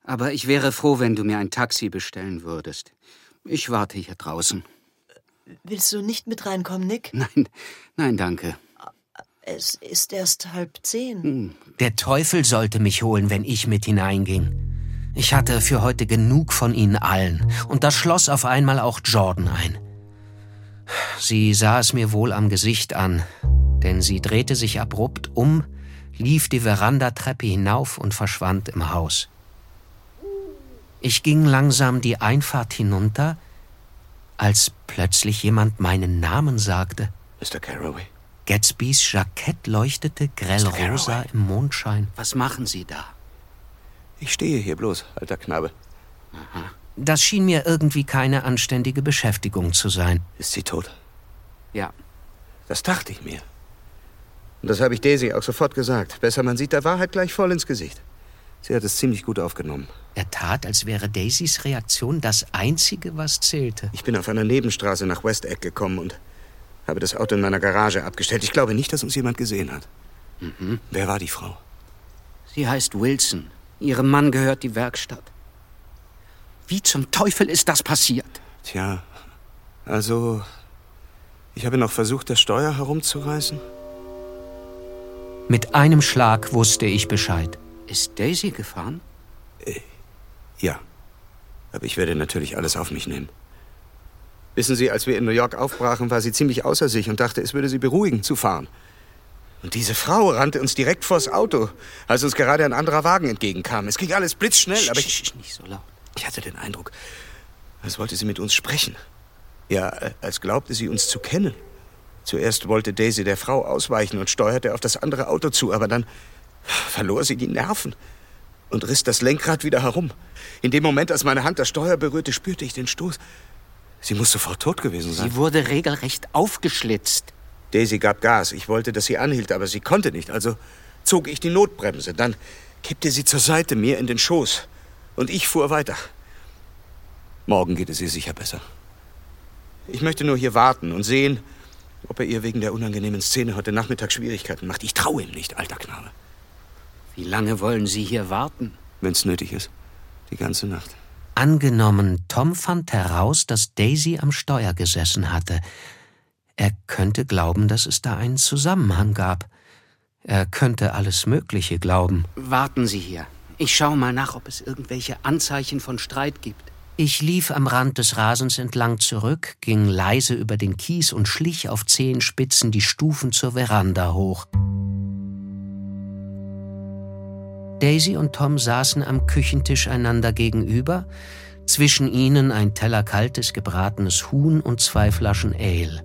Aber ich wäre froh, wenn du mir ein Taxi bestellen würdest. Ich warte hier draußen. Willst du nicht mit reinkommen, Nick? [LAUGHS] Nein, nein, danke. Es ist erst halb zehn. Hm, Der Teufel sollte mich holen, wenn ich mit hineinging. Ich hatte für heute genug von ihnen allen, und da schloss auf einmal auch Jordan ein. Sie sah es mir wohl am Gesicht an, denn sie drehte sich abrupt um, lief die Verandatreppe hinauf und verschwand im Haus. Ich ging langsam die Einfahrt hinunter, als plötzlich jemand meinen Namen sagte. Mr. Carroway. Gatsbys Jackett leuchtete grell rosa im Mondschein. Was machen Sie da? Ich stehe hier bloß, alter Knabe. Aha. Das schien mir irgendwie keine anständige Beschäftigung zu sein. Ist sie tot? Ja. Das dachte ich mir. Und das habe ich Daisy auch sofort gesagt. Besser, man sieht der Wahrheit gleich voll ins Gesicht. Sie hat es ziemlich gut aufgenommen. Er tat, als wäre Daisys Reaktion das Einzige, was zählte. Ich bin auf einer Nebenstraße nach West Egg gekommen und habe das Auto in meiner Garage abgestellt. Ich glaube nicht, dass uns jemand gesehen hat. Mhm. Wer war die Frau? Sie heißt Wilson. Ihrem Mann gehört die Werkstatt. Wie zum Teufel ist das passiert? Tja, also. Ich habe noch versucht, das Steuer herumzureißen. Mit einem Schlag wusste ich Bescheid. Ist Daisy gefahren? Äh, ja. Aber ich werde natürlich alles auf mich nehmen. Wissen Sie, als wir in New York aufbrachen, war sie ziemlich außer sich und dachte, es würde sie beruhigen, zu fahren. Und diese Frau rannte uns direkt vors Auto, als uns gerade ein anderer Wagen entgegenkam. Es ging alles blitzschnell, aber ich... nicht so laut. Ich hatte den Eindruck, als wollte sie mit uns sprechen. Ja, äh, als glaubte sie uns zu kennen. Zuerst wollte Daisy der Frau ausweichen und steuerte auf das andere Auto zu, aber dann verlor sie die Nerven und riss das Lenkrad wieder herum. In dem Moment, als meine Hand das Steuer berührte, spürte ich den Stoß. Sie muss sofort tot gewesen sein. Sie wurde regelrecht aufgeschlitzt. Daisy gab Gas. Ich wollte, dass sie anhielt, aber sie konnte nicht. Also zog ich die Notbremse. Dann kippte sie zur Seite mir in den Schoß. Und ich fuhr weiter. Morgen geht es ihr sicher besser. Ich möchte nur hier warten und sehen, ob er ihr wegen der unangenehmen Szene heute Nachmittag Schwierigkeiten macht. Ich traue ihm nicht, alter Knabe. Wie lange wollen Sie hier warten? Wenn es nötig ist. Die ganze Nacht. Angenommen, Tom fand heraus, dass Daisy am Steuer gesessen hatte. Er könnte glauben, dass es da einen Zusammenhang gab. Er könnte alles Mögliche glauben. Warten Sie hier. Ich schaue mal nach, ob es irgendwelche Anzeichen von Streit gibt. Ich lief am Rand des Rasens entlang zurück, ging leise über den Kies und schlich auf Zehenspitzen die Stufen zur Veranda hoch. Daisy und Tom saßen am Küchentisch einander gegenüber, zwischen ihnen ein Teller kaltes gebratenes Huhn und zwei Flaschen Ale.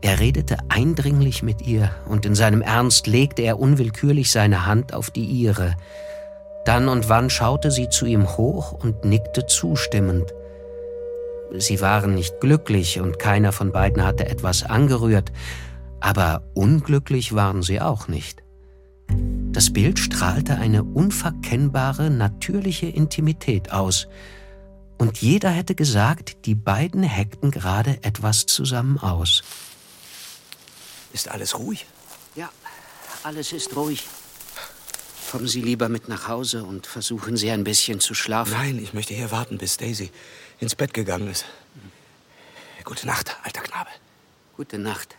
Er redete eindringlich mit ihr, und in seinem Ernst legte er unwillkürlich seine Hand auf die ihre. Dann und wann schaute sie zu ihm hoch und nickte zustimmend. Sie waren nicht glücklich und keiner von beiden hatte etwas angerührt, aber unglücklich waren sie auch nicht. Das Bild strahlte eine unverkennbare, natürliche Intimität aus, und jeder hätte gesagt, die beiden heckten gerade etwas zusammen aus. Ist alles ruhig? Ja, alles ist ruhig. Kommen Sie lieber mit nach Hause und versuchen Sie ein bisschen zu schlafen. Nein, ich möchte hier warten, bis Daisy ins Bett gegangen ist. Gute Nacht, alter Knabe. Gute Nacht.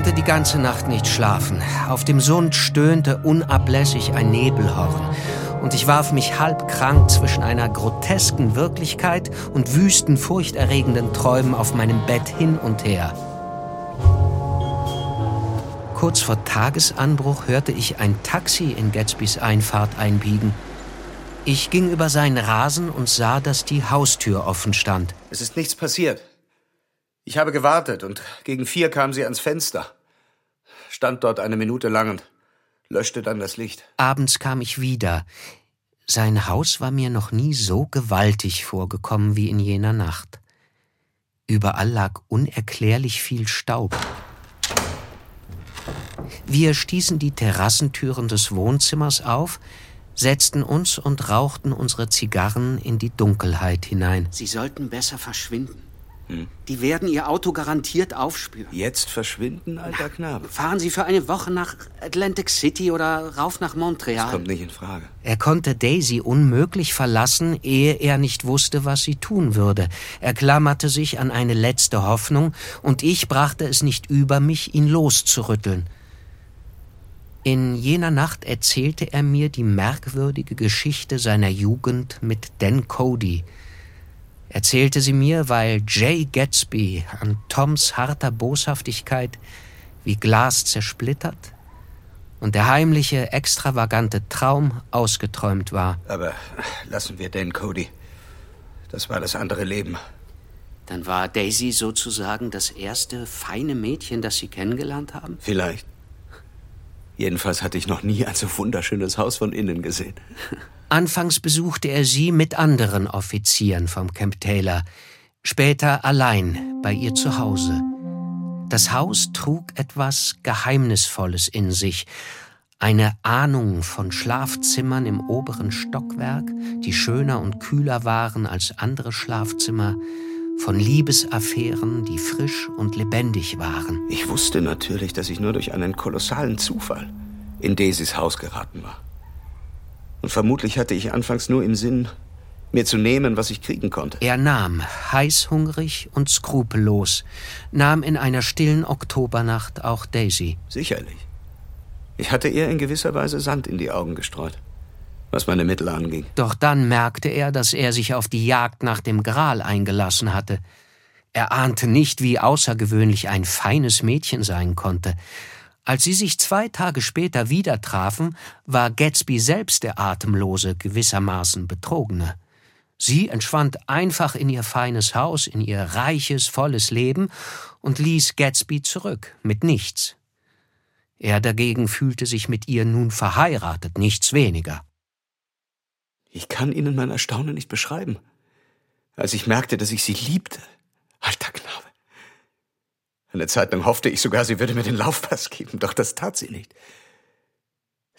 Konnte die ganze Nacht nicht schlafen. Auf dem Sund stöhnte unablässig ein Nebelhorn. Und ich warf mich halb krank zwischen einer grotesken Wirklichkeit und wüsten, furchterregenden Träumen auf meinem Bett hin und her. Kurz vor Tagesanbruch hörte ich ein Taxi in Gatsbys Einfahrt einbiegen. Ich ging über seinen Rasen und sah, dass die Haustür offen stand. Es ist nichts passiert. Ich habe gewartet und gegen vier kam sie ans Fenster. Stand dort eine Minute lang und löschte dann das Licht. Abends kam ich wieder. Sein Haus war mir noch nie so gewaltig vorgekommen wie in jener Nacht. Überall lag unerklärlich viel Staub. Wir stießen die Terrassentüren des Wohnzimmers auf, setzten uns und rauchten unsere Zigarren in die Dunkelheit hinein. Sie sollten besser verschwinden. Hm. Die werden Ihr Auto garantiert aufspüren. Jetzt verschwinden, alter Knabe. Fahren Sie für eine Woche nach Atlantic City oder rauf nach Montreal. Das kommt nicht in Frage. Er konnte Daisy unmöglich verlassen, ehe er nicht wusste, was sie tun würde. Er klammerte sich an eine letzte Hoffnung, und ich brachte es nicht über mich, ihn loszurütteln. In jener Nacht erzählte er mir die merkwürdige Geschichte seiner Jugend mit Dan Cody. Erzählte sie mir, weil Jay Gatsby an Toms harter Boshaftigkeit wie Glas zersplittert und der heimliche, extravagante Traum ausgeträumt war. Aber lassen wir Dan Cody. Das war das andere Leben. Dann war Daisy sozusagen das erste feine Mädchen, das Sie kennengelernt haben? Vielleicht. Jedenfalls hatte ich noch nie ein so wunderschönes Haus von innen gesehen. [LAUGHS] Anfangs besuchte er sie mit anderen Offizieren vom Camp Taylor, später allein bei ihr zu Hause. Das Haus trug etwas Geheimnisvolles in sich, eine Ahnung von Schlafzimmern im oberen Stockwerk, die schöner und kühler waren als andere Schlafzimmer, von Liebesaffären, die frisch und lebendig waren. Ich wusste natürlich, dass ich nur durch einen kolossalen Zufall in Daisys Haus geraten war. Und vermutlich hatte ich anfangs nur im Sinn, mir zu nehmen, was ich kriegen konnte. Er nahm, heißhungrig und skrupellos, nahm in einer stillen Oktobernacht auch Daisy. Sicherlich. Ich hatte ihr in gewisser Weise Sand in die Augen gestreut, was meine Mittel anging. Doch dann merkte er, dass er sich auf die Jagd nach dem Gral eingelassen hatte. Er ahnte nicht, wie außergewöhnlich ein feines Mädchen sein konnte. Als sie sich zwei Tage später wieder trafen, war Gatsby selbst der atemlose, gewissermaßen Betrogene. Sie entschwand einfach in ihr feines Haus, in ihr reiches, volles Leben und ließ Gatsby zurück, mit nichts. Er dagegen fühlte sich mit ihr nun verheiratet, nichts weniger. Ich kann Ihnen mein Erstaunen nicht beschreiben, als ich merkte, dass ich sie liebte. Alter Knabe. Eine Zeit lang hoffte ich sogar, sie würde mir den Laufpass geben, doch das tat sie nicht.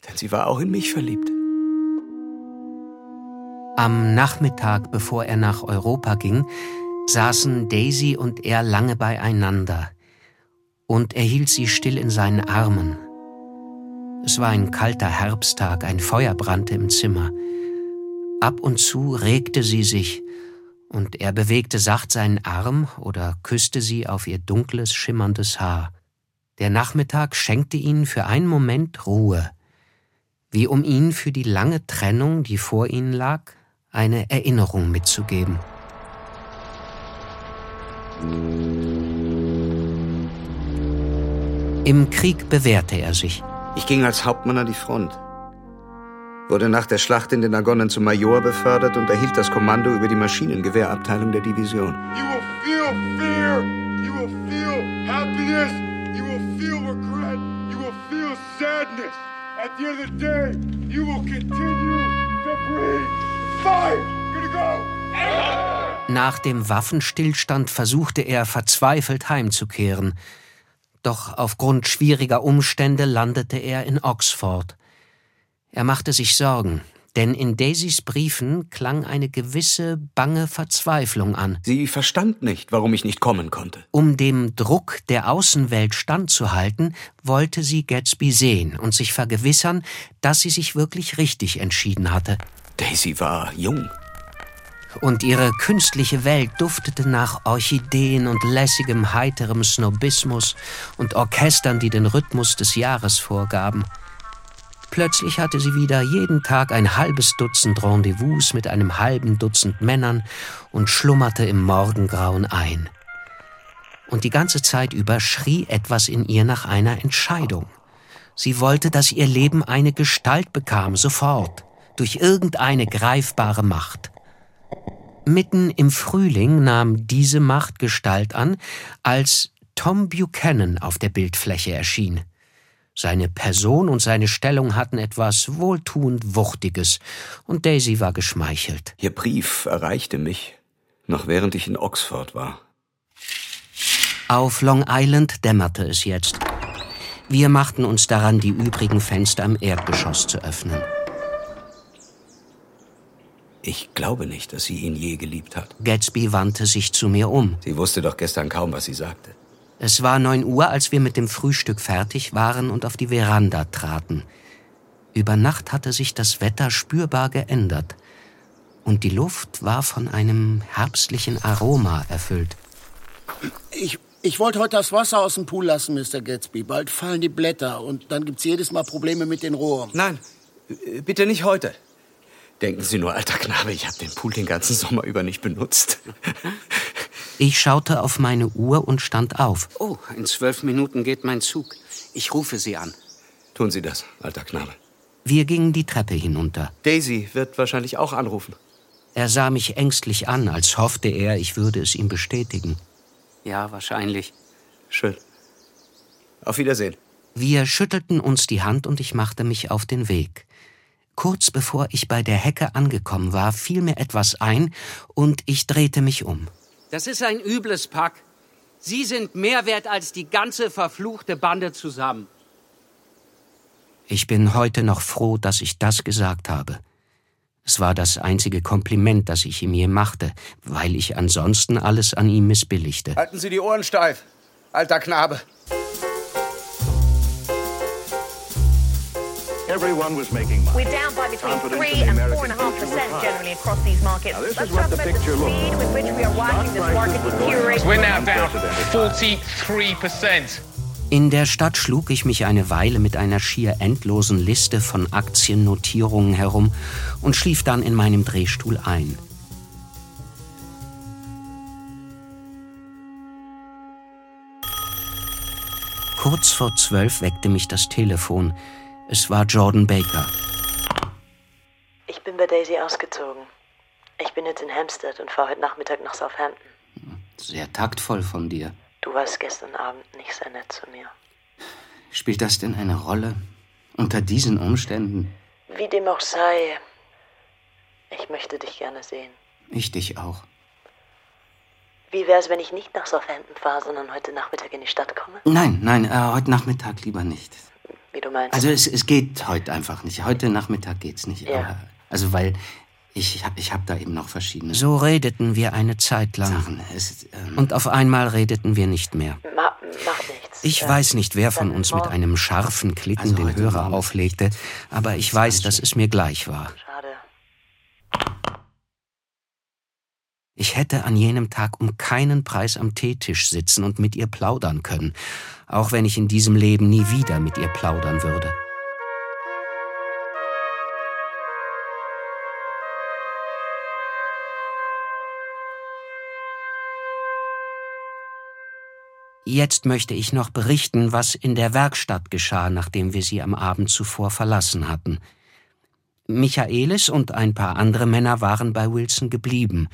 Denn sie war auch in mich verliebt. Am Nachmittag, bevor er nach Europa ging, saßen Daisy und er lange beieinander, und er hielt sie still in seinen Armen. Es war ein kalter Herbsttag, ein Feuer brannte im Zimmer. Ab und zu regte sie sich, und er bewegte sacht seinen Arm oder küsste sie auf ihr dunkles, schimmerndes Haar. Der Nachmittag schenkte ihnen für einen Moment Ruhe, wie um ihn für die lange Trennung, die vor ihnen lag, eine Erinnerung mitzugeben. Im Krieg bewährte er sich. Ich ging als Hauptmann an die Front, wurde nach der Schlacht in den Argonnen zum Major befördert und erhielt das Kommando über die Maschinengewehrabteilung der Division. You will feel fear. You will feel happiness. You will feel regret. You will feel sadness. At the end of the day, you will continue to breathe. Fire! Gonna go! Nach dem Waffenstillstand versuchte er verzweifelt heimzukehren. Doch aufgrund schwieriger Umstände landete er in Oxford. Er machte sich Sorgen, denn in Daisys Briefen klang eine gewisse bange Verzweiflung an. Sie verstand nicht, warum ich nicht kommen konnte. Um dem Druck der Außenwelt standzuhalten, wollte sie Gatsby sehen und sich vergewissern, dass sie sich wirklich richtig entschieden hatte. Daisy war jung. Und ihre künstliche Welt duftete nach Orchideen und lässigem, heiterem Snobismus und Orchestern, die den Rhythmus des Jahres vorgaben. Plötzlich hatte sie wieder jeden Tag ein halbes Dutzend Rendezvous mit einem halben Dutzend Männern und schlummerte im Morgengrauen ein. Und die ganze Zeit über schrie etwas in ihr nach einer Entscheidung. Sie wollte, dass ihr Leben eine Gestalt bekam, sofort, durch irgendeine greifbare Macht. Mitten im Frühling nahm diese Macht Gestalt an, als Tom Buchanan auf der Bildfläche erschien. Seine Person und seine Stellung hatten etwas wohltuend Wuchtiges, und Daisy war geschmeichelt. Ihr Brief erreichte mich, noch während ich in Oxford war. Auf Long Island dämmerte es jetzt. Wir machten uns daran, die übrigen Fenster am Erdgeschoss zu öffnen. Ich glaube nicht, dass sie ihn je geliebt hat. Gatsby wandte sich zu mir um. Sie wusste doch gestern kaum, was sie sagte. Es war neun Uhr, als wir mit dem Frühstück fertig waren und auf die Veranda traten. Über Nacht hatte sich das Wetter spürbar geändert. Und die Luft war von einem herbstlichen Aroma erfüllt. Ich, ich wollte heute das Wasser aus dem Pool lassen, Mr. Gatsby. Bald fallen die Blätter und dann gibt's jedes Mal Probleme mit den Rohren. Nein, bitte nicht heute. Denken Sie nur, alter Knabe, ich habe den Pool den ganzen Sommer über nicht benutzt. Ich schaute auf meine Uhr und stand auf. Oh, in zwölf Minuten geht mein Zug. Ich rufe Sie an. Tun Sie das, alter Knabe. Wir gingen die Treppe hinunter. Daisy wird wahrscheinlich auch anrufen. Er sah mich ängstlich an, als hoffte er, ich würde es ihm bestätigen. Ja, wahrscheinlich. Schön. Auf Wiedersehen. Wir schüttelten uns die Hand und ich machte mich auf den Weg. Kurz bevor ich bei der Hecke angekommen war, fiel mir etwas ein und ich drehte mich um. Das ist ein übles Pack. Sie sind mehr wert als die ganze verfluchte Bande zusammen. Ich bin heute noch froh, dass ich das gesagt habe. Es war das einzige Kompliment, das ich ihm je machte, weil ich ansonsten alles an ihm missbilligte. Halten Sie die Ohren steif, alter Knabe. Everyone was making money. We're down by between Confidence 3 in the and 4.5% future was generally across these markets. Now, this Let's is what talk the about the looks speed like. with which we are watching this market deteriorate. We're now down 43%. In der Stadt schlug ich mich eine Weile mit einer schier endlosen Liste von Aktiennotierungen herum und schlief dann in meinem Drehstuhl ein. Kurz vor zwölf weckte mich das Telefon. Es war Jordan Baker. Ich bin bei Daisy ausgezogen. Ich bin jetzt in Hampstead und fahre heute Nachmittag nach Southampton. Sehr taktvoll von dir. Du warst gestern Abend nicht sehr nett zu mir. Spielt das denn eine Rolle? Unter diesen Umständen? Wie dem auch sei, ich möchte dich gerne sehen. Ich dich auch. Wie wär's, wenn ich nicht nach Southampton fahre, sondern heute Nachmittag in die Stadt komme? Nein, nein, äh, heute Nachmittag lieber nicht. Wie du meinst. Also es, es geht heute einfach nicht. Heute Nachmittag geht's nicht. Ja. Aber, also weil ich ich hab da eben noch verschiedene. So redeten wir eine Zeit lang. Sachen. Es, ähm, Und auf einmal redeten wir nicht mehr. Ma macht nichts. Ich Äh, weiß nicht, wer von uns mit einem scharfen Klicken Also den Hörer auflegte, aber ich weiß, dass es mir gleich war. Ich hätte an jenem Tag um keinen Preis am Teetisch sitzen und mit ihr plaudern können, auch wenn ich in diesem Leben nie wieder mit ihr plaudern würde. Jetzt möchte ich noch berichten, was in der Werkstatt geschah, nachdem wir sie am Abend zuvor verlassen hatten. Michaelis und ein paar andere Männer waren bei Wilson geblieben.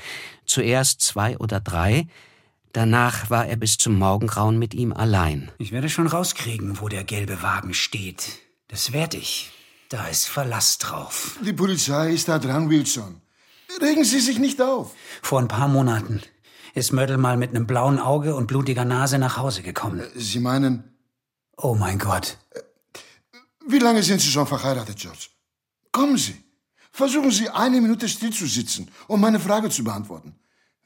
Zuerst zwei oder drei, danach war er bis zum Morgengrauen mit ihm allein. Ich werde schon rauskriegen, wo der gelbe Wagen steht. Das werde ich. Da ist Verlass drauf. Die Polizei ist da dran, Wilson. Regen Sie sich nicht auf. Vor ein paar Monaten ist Mörtel mal mit einem blauen Auge und blutiger Nase nach Hause gekommen. Sie meinen, Oh mein Gott. wie lange sind Sie schon verheiratet, George? Kommen Sie. Versuchen Sie eine Minute still zu sitzen, um meine Frage zu beantworten.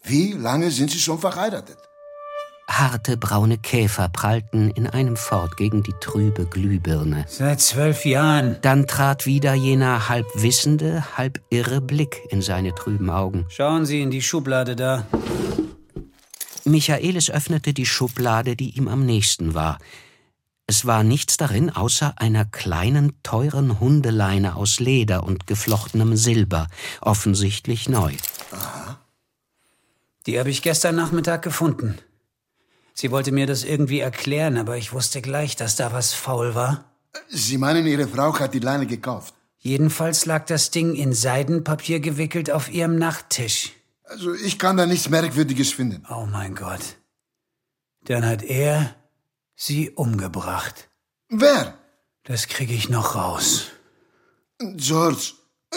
Wie lange sind Sie schon verheiratet? Harte braune Käfer prallten in einem fort gegen die trübe Glühbirne. Seit zwölf Jahren. Dann trat wieder jener halb wissende, halb irre Blick in seine trüben Augen. Schauen Sie in die Schublade da. Michaelis öffnete die Schublade, die ihm am nächsten war. Es war nichts darin außer einer kleinen, teuren Hundeleine aus Leder und geflochtenem Silber, offensichtlich neu. Die habe ich gestern Nachmittag gefunden. Sie wollte mir das irgendwie erklären, aber ich wusste gleich, dass da was faul war. Sie meinen, Ihre Frau hat die Leine gekauft. Jedenfalls lag das Ding in Seidenpapier gewickelt auf ihrem Nachttisch. Also ich kann da nichts Merkwürdiges finden. Oh mein Gott. Dann hat er sie umgebracht. Wer? Das kriege ich noch raus. George,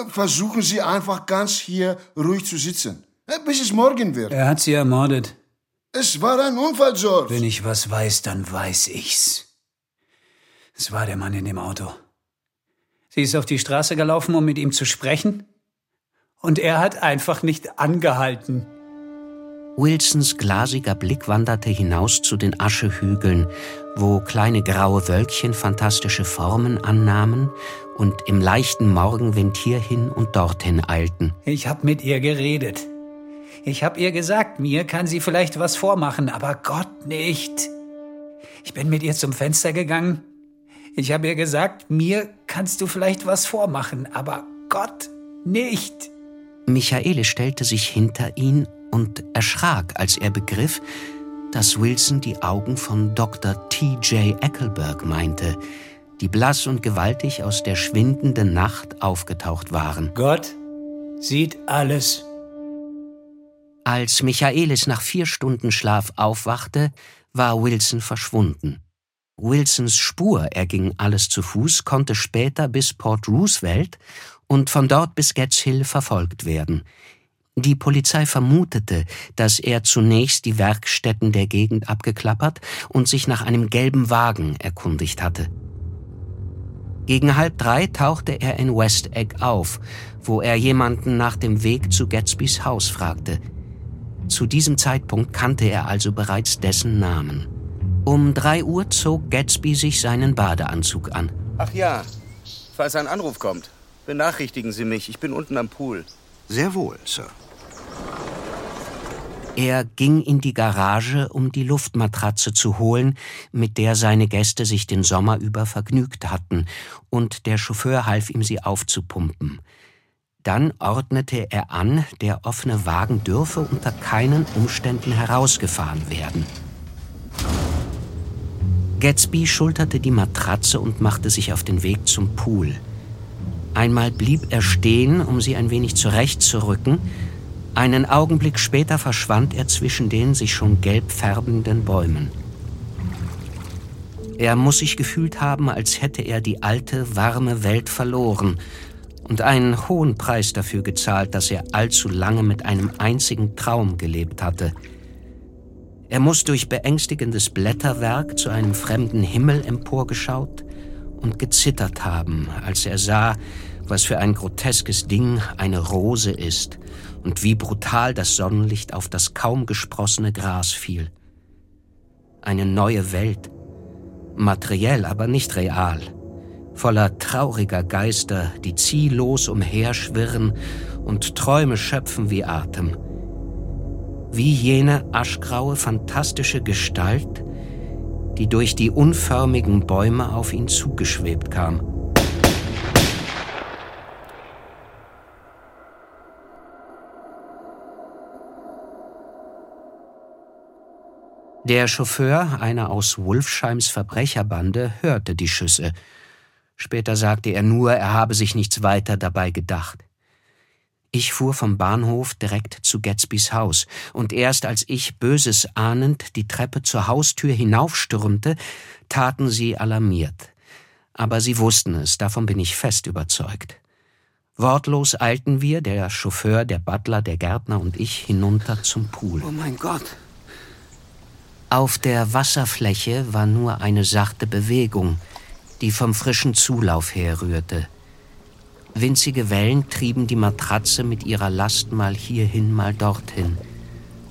versuchen Sie einfach ganz hier ruhig zu sitzen, bis es morgen wird. Er hat sie ermordet. Es war ein Unfall, George. Wenn ich was weiß, dann weiß ich's. Es war der Mann in dem Auto. Sie ist auf die Straße gelaufen, um mit ihm zu sprechen, und er hat einfach nicht angehalten. Wilsons glasiger Blick wanderte hinaus zu den Aschehügeln, wo kleine graue Wölkchen fantastische Formen annahmen und im leichten Morgenwind hierhin und dorthin eilten. Ich hab mit ihr geredet. Ich hab ihr gesagt, mir kann sie vielleicht was vormachen, aber Gott nicht. Ich bin mit ihr zum Fenster gegangen. Ich habe ihr gesagt, mir kannst du vielleicht was vormachen, aber Gott nicht. Michaele stellte sich hinter ihn und erschrak, als er begriff, dass Wilson die Augen von Dr. T.J. Eckelberg meinte, die blass und gewaltig aus der schwindenden Nacht aufgetaucht waren. Gott sieht alles. Als Michaelis nach vier Stunden Schlaf aufwachte, war Wilson verschwunden. Wilsons Spur erging alles zu Fuß, konnte später bis Port Roosevelt und von dort bis Getz Hill verfolgt werden. Die Polizei vermutete, dass er zunächst die Werkstätten der Gegend abgeklappert und sich nach einem gelben Wagen erkundigt hatte. Gegen halb drei tauchte er in West Egg auf, wo er jemanden nach dem Weg zu Gatsbys Haus fragte. Zu diesem Zeitpunkt kannte er also bereits dessen Namen. Um drei Uhr zog Gatsby sich seinen Badeanzug an. Ach ja, falls ein Anruf kommt, benachrichtigen Sie mich. Ich bin unten am Pool. Sehr wohl, Sir. Er ging in die Garage, um die Luftmatratze zu holen, mit der seine Gäste sich den Sommer über vergnügt hatten, und der Chauffeur half ihm, sie aufzupumpen. Dann ordnete er an, der offene Wagen dürfe unter keinen Umständen herausgefahren werden. Gatsby schulterte die Matratze und machte sich auf den Weg zum Pool. Einmal blieb er stehen, um sie ein wenig zurechtzurücken. Einen Augenblick später verschwand er zwischen den sich schon gelb färbenden Bäumen. Er muss sich gefühlt haben, als hätte er die alte, warme Welt verloren und einen hohen Preis dafür gezahlt, dass er allzu lange mit einem einzigen Traum gelebt hatte – er muss durch beängstigendes Blätterwerk zu einem fremden Himmel emporgeschaut und gezittert haben, als er sah, was für ein groteskes Ding eine Rose ist und wie brutal das Sonnenlicht auf das kaum gesprossene Gras fiel. Eine neue Welt, materiell, aber nicht real, voller trauriger Geister, die ziellos umherschwirren und Träume schöpfen wie Atem – wie jene aschgraue, fantastische Gestalt, die durch die unförmigen Bäume auf ihn zugeschwebt kam. Der Chauffeur, einer aus Wolfsheims Verbrecherbande, hörte die Schüsse. Später sagte er nur, er habe sich nichts weiter dabei gedacht. Ich fuhr vom Bahnhof direkt zu Gatsbys Haus, und erst als ich, Böses ahnend, die Treppe zur Haustür hinaufstürmte, taten sie alarmiert. Aber sie wussten es, davon bin ich fest überzeugt. Wortlos eilten wir, der Chauffeur, der Butler, der Gärtner und ich, hinunter zum Pool. Oh mein Gott! Auf der Wasserfläche war nur eine sachte Bewegung, die vom frischen Zulauf herrührte. Winzige Wellen trieben die Matratze mit ihrer Last mal hierhin, mal dorthin.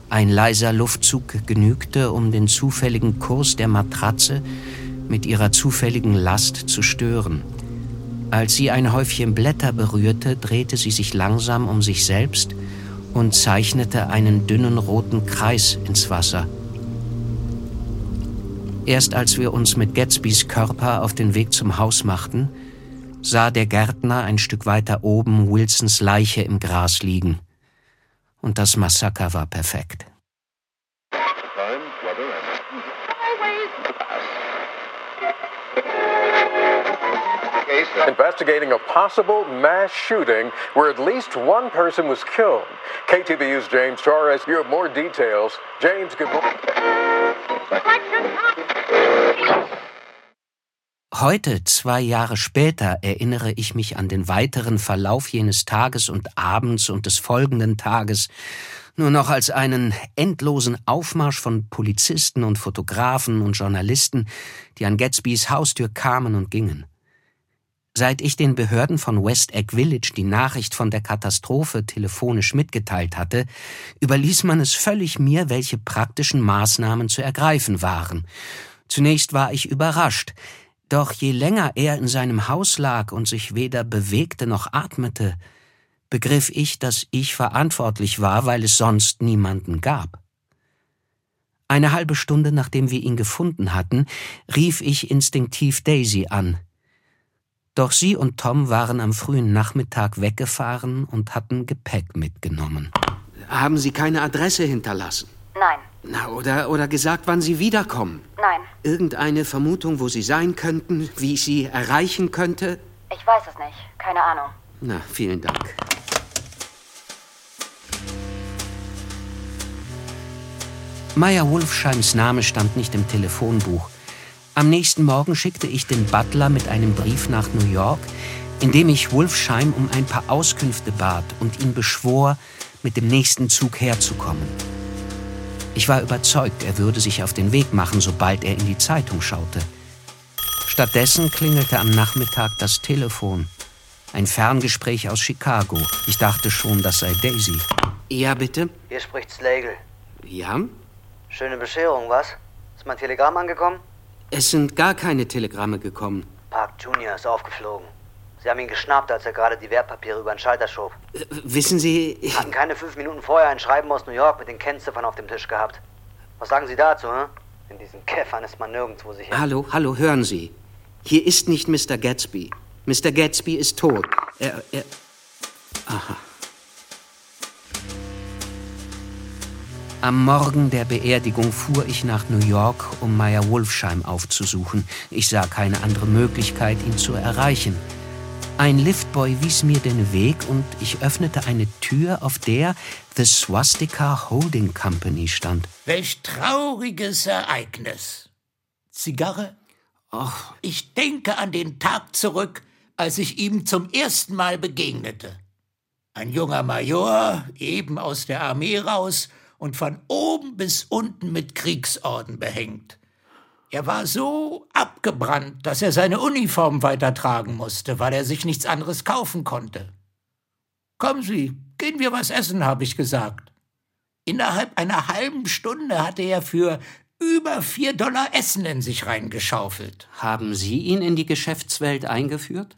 Ein leiser Luftzug genügte, um den zufälligen Kurs der Matratze mit ihrer zufälligen Last zu stören. Als sie ein Häufchen Blätter berührte, drehte sie sich langsam um sich selbst und zeichnete einen dünnen roten Kreis ins Wasser. Erst als wir uns mit Gatsbys Körper auf den Weg zum Haus machten, sah der Gärtner ein Stück weiter oben Wilsons Leiche im Gras liegen. Und das Massaker war perfekt. investigating a possible mass shooting where at least one person was killed. KTVU's James Torres, you have more details. James, good morning. Heute, zwei Jahre später, erinnere ich mich an den weiteren Verlauf jenes Tages und Abends und des folgenden Tages nur noch als einen endlosen Aufmarsch von Polizisten und Fotografen und Journalisten, die an Gatsbys Haustür kamen und gingen. Seit ich den Behörden von West Egg Village die Nachricht von der Katastrophe telefonisch mitgeteilt hatte, überließ man es völlig mir, welche praktischen Maßnahmen zu ergreifen waren. Zunächst war ich überrascht, doch je länger er in seinem Haus lag und sich weder bewegte noch atmete, begriff ich, dass ich verantwortlich war, weil es sonst niemanden gab. Eine halbe Stunde nachdem wir ihn gefunden hatten, rief ich instinktiv Daisy an – doch sie und Tom waren am frühen Nachmittag weggefahren und hatten Gepäck mitgenommen. Haben Sie keine Adresse hinterlassen? Nein. Na, oder, oder gesagt, wann Sie wiederkommen? Nein. Irgendeine Vermutung, wo Sie sein könnten, wie ich Sie erreichen könnte? Ich weiß es nicht. Keine Ahnung. Na, vielen Dank. Meyer Wolfsheims Name stand nicht im Telefonbuch. Am nächsten Morgen schickte ich den Butler mit einem Brief nach New York, in dem ich Wolfsheim um ein paar Auskünfte bat und ihn beschwor, mit dem nächsten Zug herzukommen. Ich war überzeugt, er würde sich auf den Weg machen, sobald er in die Zeitung schaute. Stattdessen klingelte am Nachmittag das Telefon. Ein Ferngespräch aus Chicago. Ich dachte schon, das sei Daisy. Ja, bitte? Hier spricht Slagle. Ja? Schöne Bescherung, was? Ist mein Telegramm angekommen? Es sind gar keine Telegramme gekommen. Park Junior ist aufgeflogen. Sie haben ihn geschnappt, als er gerade die Wertpapiere über den Schalter schob. Äh, wissen Sie... Ich Hatten keine fünf Minuten vorher ein Schreiben aus New York mit den Kennziffern auf dem Tisch gehabt. Was sagen Sie dazu, hä? In diesen Käffern ist man nirgendwo sicher. Hallo, hallo, hören Sie. Hier ist nicht Mr. Gatsby. Mr. Gatsby ist tot. Er, er... Aha. Am Morgen der Beerdigung fuhr ich nach New York, um Meyer Wolfsheim aufzusuchen. Ich sah keine andere Möglichkeit, ihn zu erreichen. Ein Liftboy wies mir den Weg und ich öffnete eine Tür, auf der The Swastika Holding Company stand. Welch trauriges Ereignis. Zigarre? Och. Ich denke an den Tag zurück, als ich ihm zum ersten Mal begegnete. Ein junger Major, eben aus der Armee raus, und von oben bis unten mit Kriegsorden behängt. Er war so abgebrannt, dass er seine Uniform weitertragen musste, weil er sich nichts anderes kaufen konnte. Kommen Sie, gehen wir was essen, habe ich gesagt. Innerhalb einer halben Stunde hatte er für über vier Dollar Essen in sich reingeschaufelt. Haben Sie ihn in die Geschäftswelt eingeführt?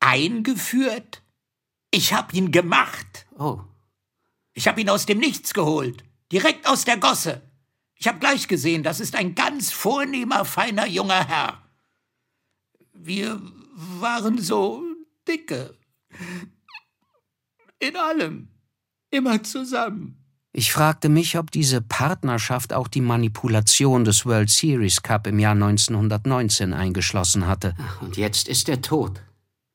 Eingeführt? Ich hab ihn gemacht. Oh. Ich hab ihn aus dem Nichts geholt. Direkt aus der Gosse. Ich habe gleich gesehen, das ist ein ganz vornehmer, feiner junger Herr. Wir waren so dicke. In allem. Immer zusammen. Ich fragte mich, ob diese Partnerschaft auch die Manipulation des World Series Cup im Jahr 1919 eingeschlossen hatte. Und jetzt ist er tot.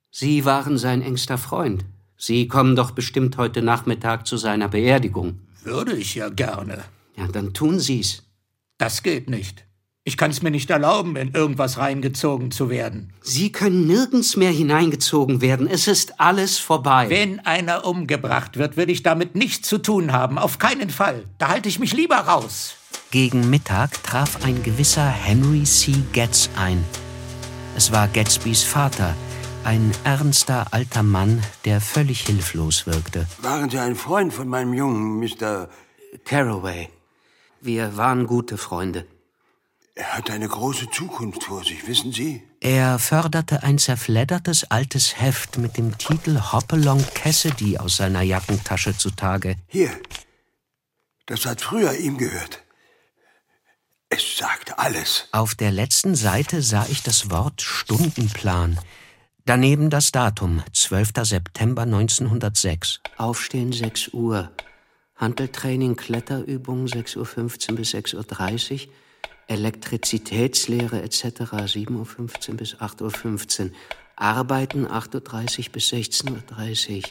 Sie waren sein engster Freund. Sie kommen doch bestimmt heute Nachmittag zu seiner Beerdigung. Würde ich ja gerne. Ja, dann tun Sie's. Das geht nicht. Ich kann es mir nicht erlauben, in irgendwas reingezogen zu werden. Sie können nirgends mehr hineingezogen werden. Es ist alles vorbei. Wenn einer umgebracht wird, will ich damit nichts zu tun haben. Auf keinen Fall. Da halte ich mich lieber raus. Gegen Mittag traf ein gewisser Henry C. Getz ein. Es war Gatsbys Vater, ein ernster alter Mann, der völlig hilflos wirkte. Waren Sie ein Freund von meinem Jungen, Mr. Caraway? Wir waren gute Freunde. Er hat eine große Zukunft vor sich, wissen Sie? Er förderte ein zerfleddertes altes Heft mit dem Titel Hopalong Cassidy aus seiner Jackentasche zutage. Hier, das hat früher ihm gehört. Es sagt alles. Auf der letzten Seite sah ich das Wort Stundenplan. Daneben das Datum, 12. September 1906. Aufstehen 6 Uhr. Handeltraining, Kletterübung 6.15 Uhr bis 6.30 Uhr. Elektrizitätslehre etc. 7.15 Uhr bis 8.15 Uhr. Arbeiten 8.30 Uhr bis 16.30 Uhr.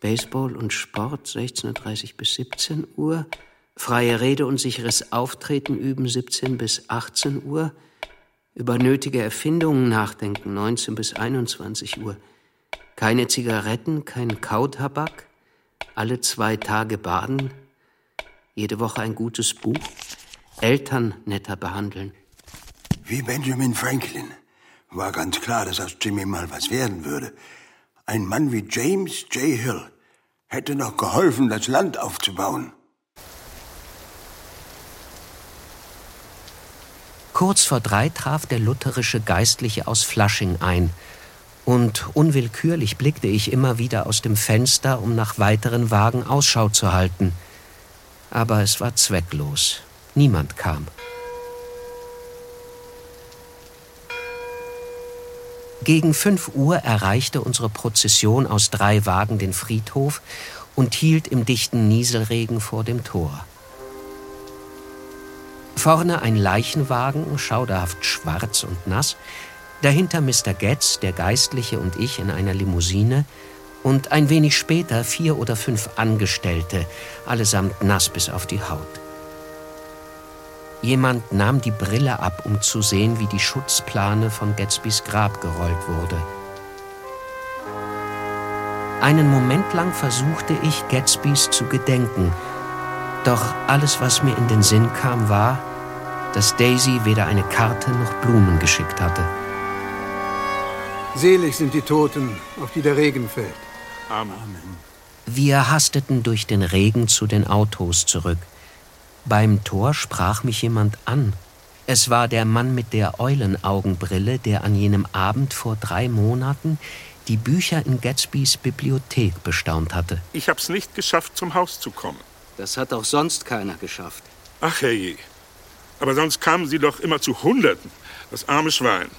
Baseball und Sport 16.30 Uhr bis 17 Uhr. Freie Rede und sicheres Auftreten üben 17 bis 18 Uhr. Über nötige Erfindungen nachdenken 19 bis 21 Uhr. Keine Zigaretten, kein Kautabak. Alle zwei Tage baden. Jede Woche ein gutes Buch, Eltern netter behandeln. Wie Benjamin Franklin. War ganz klar, dass aus Jimmy mal was werden würde. Ein Mann wie James J. Hill hätte noch geholfen, das Land aufzubauen. Kurz vor drei traf der lutherische Geistliche aus Flushing ein, und unwillkürlich blickte ich immer wieder aus dem Fenster, um nach weiteren Wagen Ausschau zu halten. Aber es war zwecklos. Niemand kam. Gegen fünf Uhr erreichte unsere Prozession aus drei Wagen den Friedhof und hielt im dichten Nieselregen vor dem Tor. Vorne ein Leichenwagen, schauderhaft schwarz und nass, dahinter Mr. Getz, der Geistliche und ich in einer Limousine und ein wenig später vier oder fünf Angestellte, allesamt nass bis auf die Haut. Jemand nahm die Brille ab, um zu sehen, wie die Schutzplane von Gatsbys Grab gerollt wurde. Einen Moment lang versuchte ich, Gatsbys zu gedenken, doch alles, was mir in den Sinn kam, war, dass Daisy weder eine Karte noch Blumen geschickt hatte. Selig sind die Toten, auf die der Regen fällt. Amen. Wir hasteten durch den Regen zu den Autos zurück. Beim Tor sprach mich jemand an. Es war der Mann mit der Eulenaugenbrille, der an jenem Abend vor drei Monaten die Bücher in Gatsbys Bibliothek bestaunt hatte. Ich hab's nicht geschafft, zum Haus zu kommen. Das hat auch sonst keiner geschafft. Ach herrje. Aber sonst kamen sie doch immer zu Hunderten. Das arme Schwein.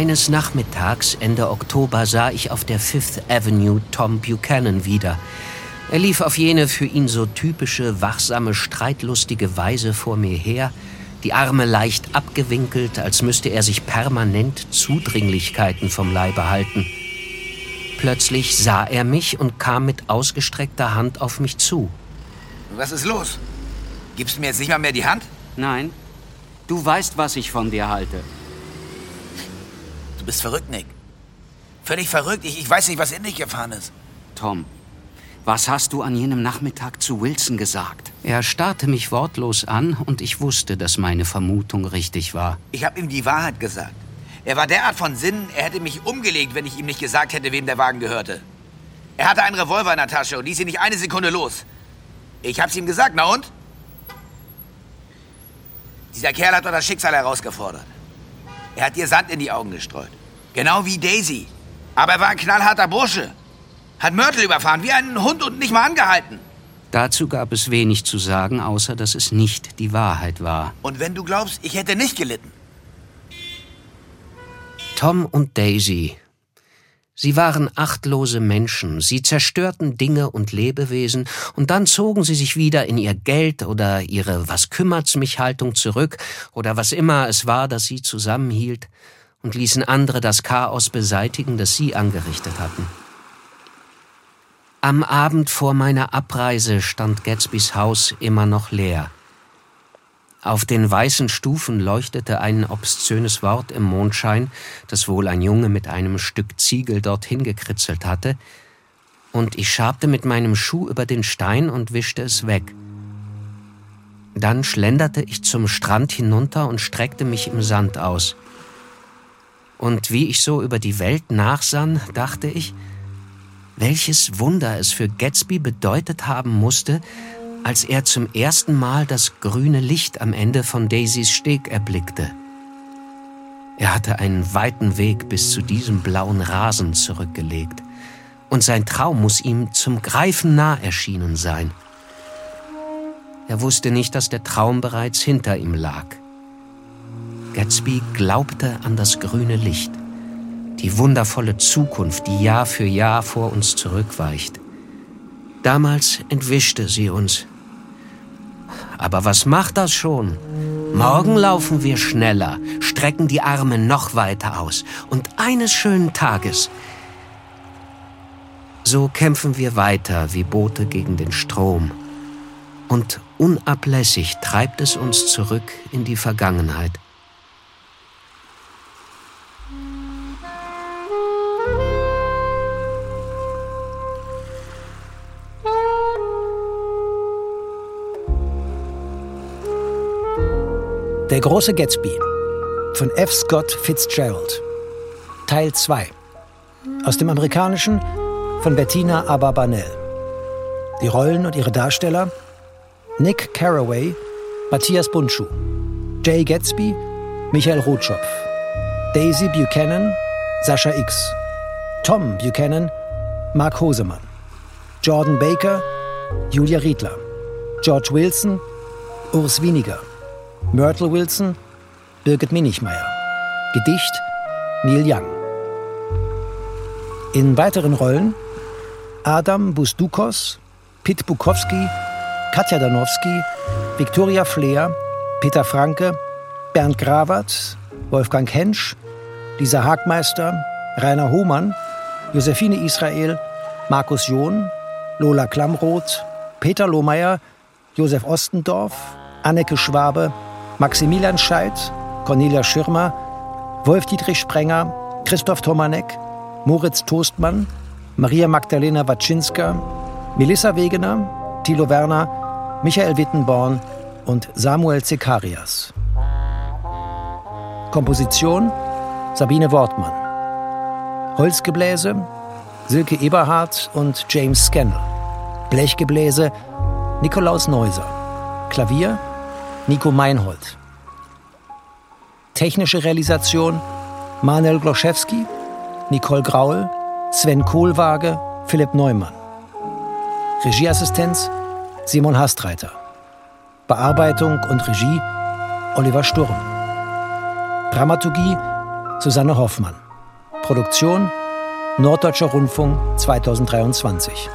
Eines Nachmittags Ende Oktober sah ich auf der Fifth Avenue Tom Buchanan wieder. Er lief auf jene für ihn so typische, wachsame, streitlustige Weise vor mir her, die Arme leicht abgewinkelt, als müsste er sich permanent Zudringlichkeiten vom Leibe halten. Plötzlich sah er mich und kam mit ausgestreckter Hand auf mich zu. Was ist los? Gibst du mir jetzt nicht mal mehr die Hand? Nein. Du weißt, was ich von dir halte. Du bist verrückt, Nick. Völlig verrückt. Ich, ich weiß nicht, was in dich gefahren ist. Tom, was hast du an jenem Nachmittag zu Wilson gesagt? Er starrte mich wortlos an und ich wusste, dass meine Vermutung richtig war. Ich habe ihm die Wahrheit gesagt. Er war derart von Sinn, er hätte mich umgelegt, wenn ich ihm nicht gesagt hätte, wem der Wagen gehörte. Er hatte einen Revolver in der Tasche und ließ ihn nicht eine Sekunde los. Ich hab's ihm gesagt, na und? Dieser Kerl hat doch das Schicksal herausgefordert. Er hat dir Sand in die Augen gestreut. Genau wie Daisy. Aber er war ein knallharter Bursche. Hat Mörtel überfahren, wie ein Hund und nicht mal angehalten. Dazu gab es wenig zu sagen, außer dass es nicht die Wahrheit war. Und wenn du glaubst, ich hätte nicht gelitten. Tom und Daisy. Sie waren achtlose Menschen, sie zerstörten Dinge und Lebewesen, und dann zogen sie sich wieder in ihr Geld oder ihre Was kümmert's mich Haltung zurück oder was immer es war, das sie zusammenhielt, und ließen andere das Chaos beseitigen, das sie angerichtet hatten. Am Abend vor meiner Abreise stand Gatsbys Haus immer noch leer. Auf den weißen Stufen leuchtete ein obszönes Wort im Mondschein, das wohl ein Junge mit einem Stück Ziegel dorthin gekritzelt hatte, und ich schabte mit meinem Schuh über den Stein und wischte es weg. Dann schlenderte ich zum Strand hinunter und streckte mich im Sand aus. Und wie ich so über die Welt nachsann, dachte ich, welches Wunder es für Gatsby bedeutet haben musste, als er zum ersten Mal das grüne Licht am Ende von Daisys Steg erblickte. Er hatte einen weiten Weg bis zu diesem blauen Rasen zurückgelegt, Und sein Traum muss ihm zum Greifen nah erschienen sein. Er wusste nicht, dass der Traum bereits hinter ihm lag. Gatsby glaubte an das grüne Licht, die wundervolle Zukunft, die Jahr für Jahr vor uns zurückweicht. Damals entwischte sie uns. Aber was macht das schon? Morgen laufen wir schneller, strecken die Arme noch weiter aus und eines schönen Tages so kämpfen wir weiter wie Boote gegen den Strom. Und unablässig treibt es uns zurück in die Vergangenheit. Der große Gatsby von F. Scott Fitzgerald. Teil 2. Aus dem amerikanischen von Bettina Ababanel. Die Rollen und ihre Darsteller Nick Carraway, Matthias Bundschuh, Jay Gatsby, Michael Rotschopf, Daisy Buchanan, Sascha X, Tom Buchanan, Mark Hosemann, Jordan Baker, Julia Riedler, George Wilson, Urs Winiger, Myrtle Wilson, Birgit Minichmeier. Gedicht Neil Young. In weiteren Rollen Adam Busdukos, Pit Bukowski, Katja Danowski, Viktoria Fleer, Peter Franke, Bernd Grawatz, Wolfgang Hensch, Lisa Hagmeister, Rainer Hohmann, Josephine Israel, Markus John, Lola Klamroth, Peter Lohmeier, Josef Ostendorf, Anneke Schwabe, Maximilian Scheidt, Cornelia Schirmer, Wolf-Dietrich Sprenger, Christoph Tomanek, Moritz Toastmann, Maria Magdalena Waczynska, Melissa Wegener, Thilo Werner, Michael Wittenborn und Samuel Zekarias. Komposition Sabine Wortmann. Holzgebläse Silke Eberhardt und James Scannell. Blechgebläse Nikolaus Neuser. Klavier Nico Meinhold. Technische Realisation Manuel Gloszewski, Nicole Graul, Sven Kohlwaage, Philipp Neumann. Regieassistenz Simon Hastreiter. Bearbeitung und Regie Oliver Sturm. Dramaturgie Susanne Hoffmann. Produktion Norddeutscher Rundfunk 2023.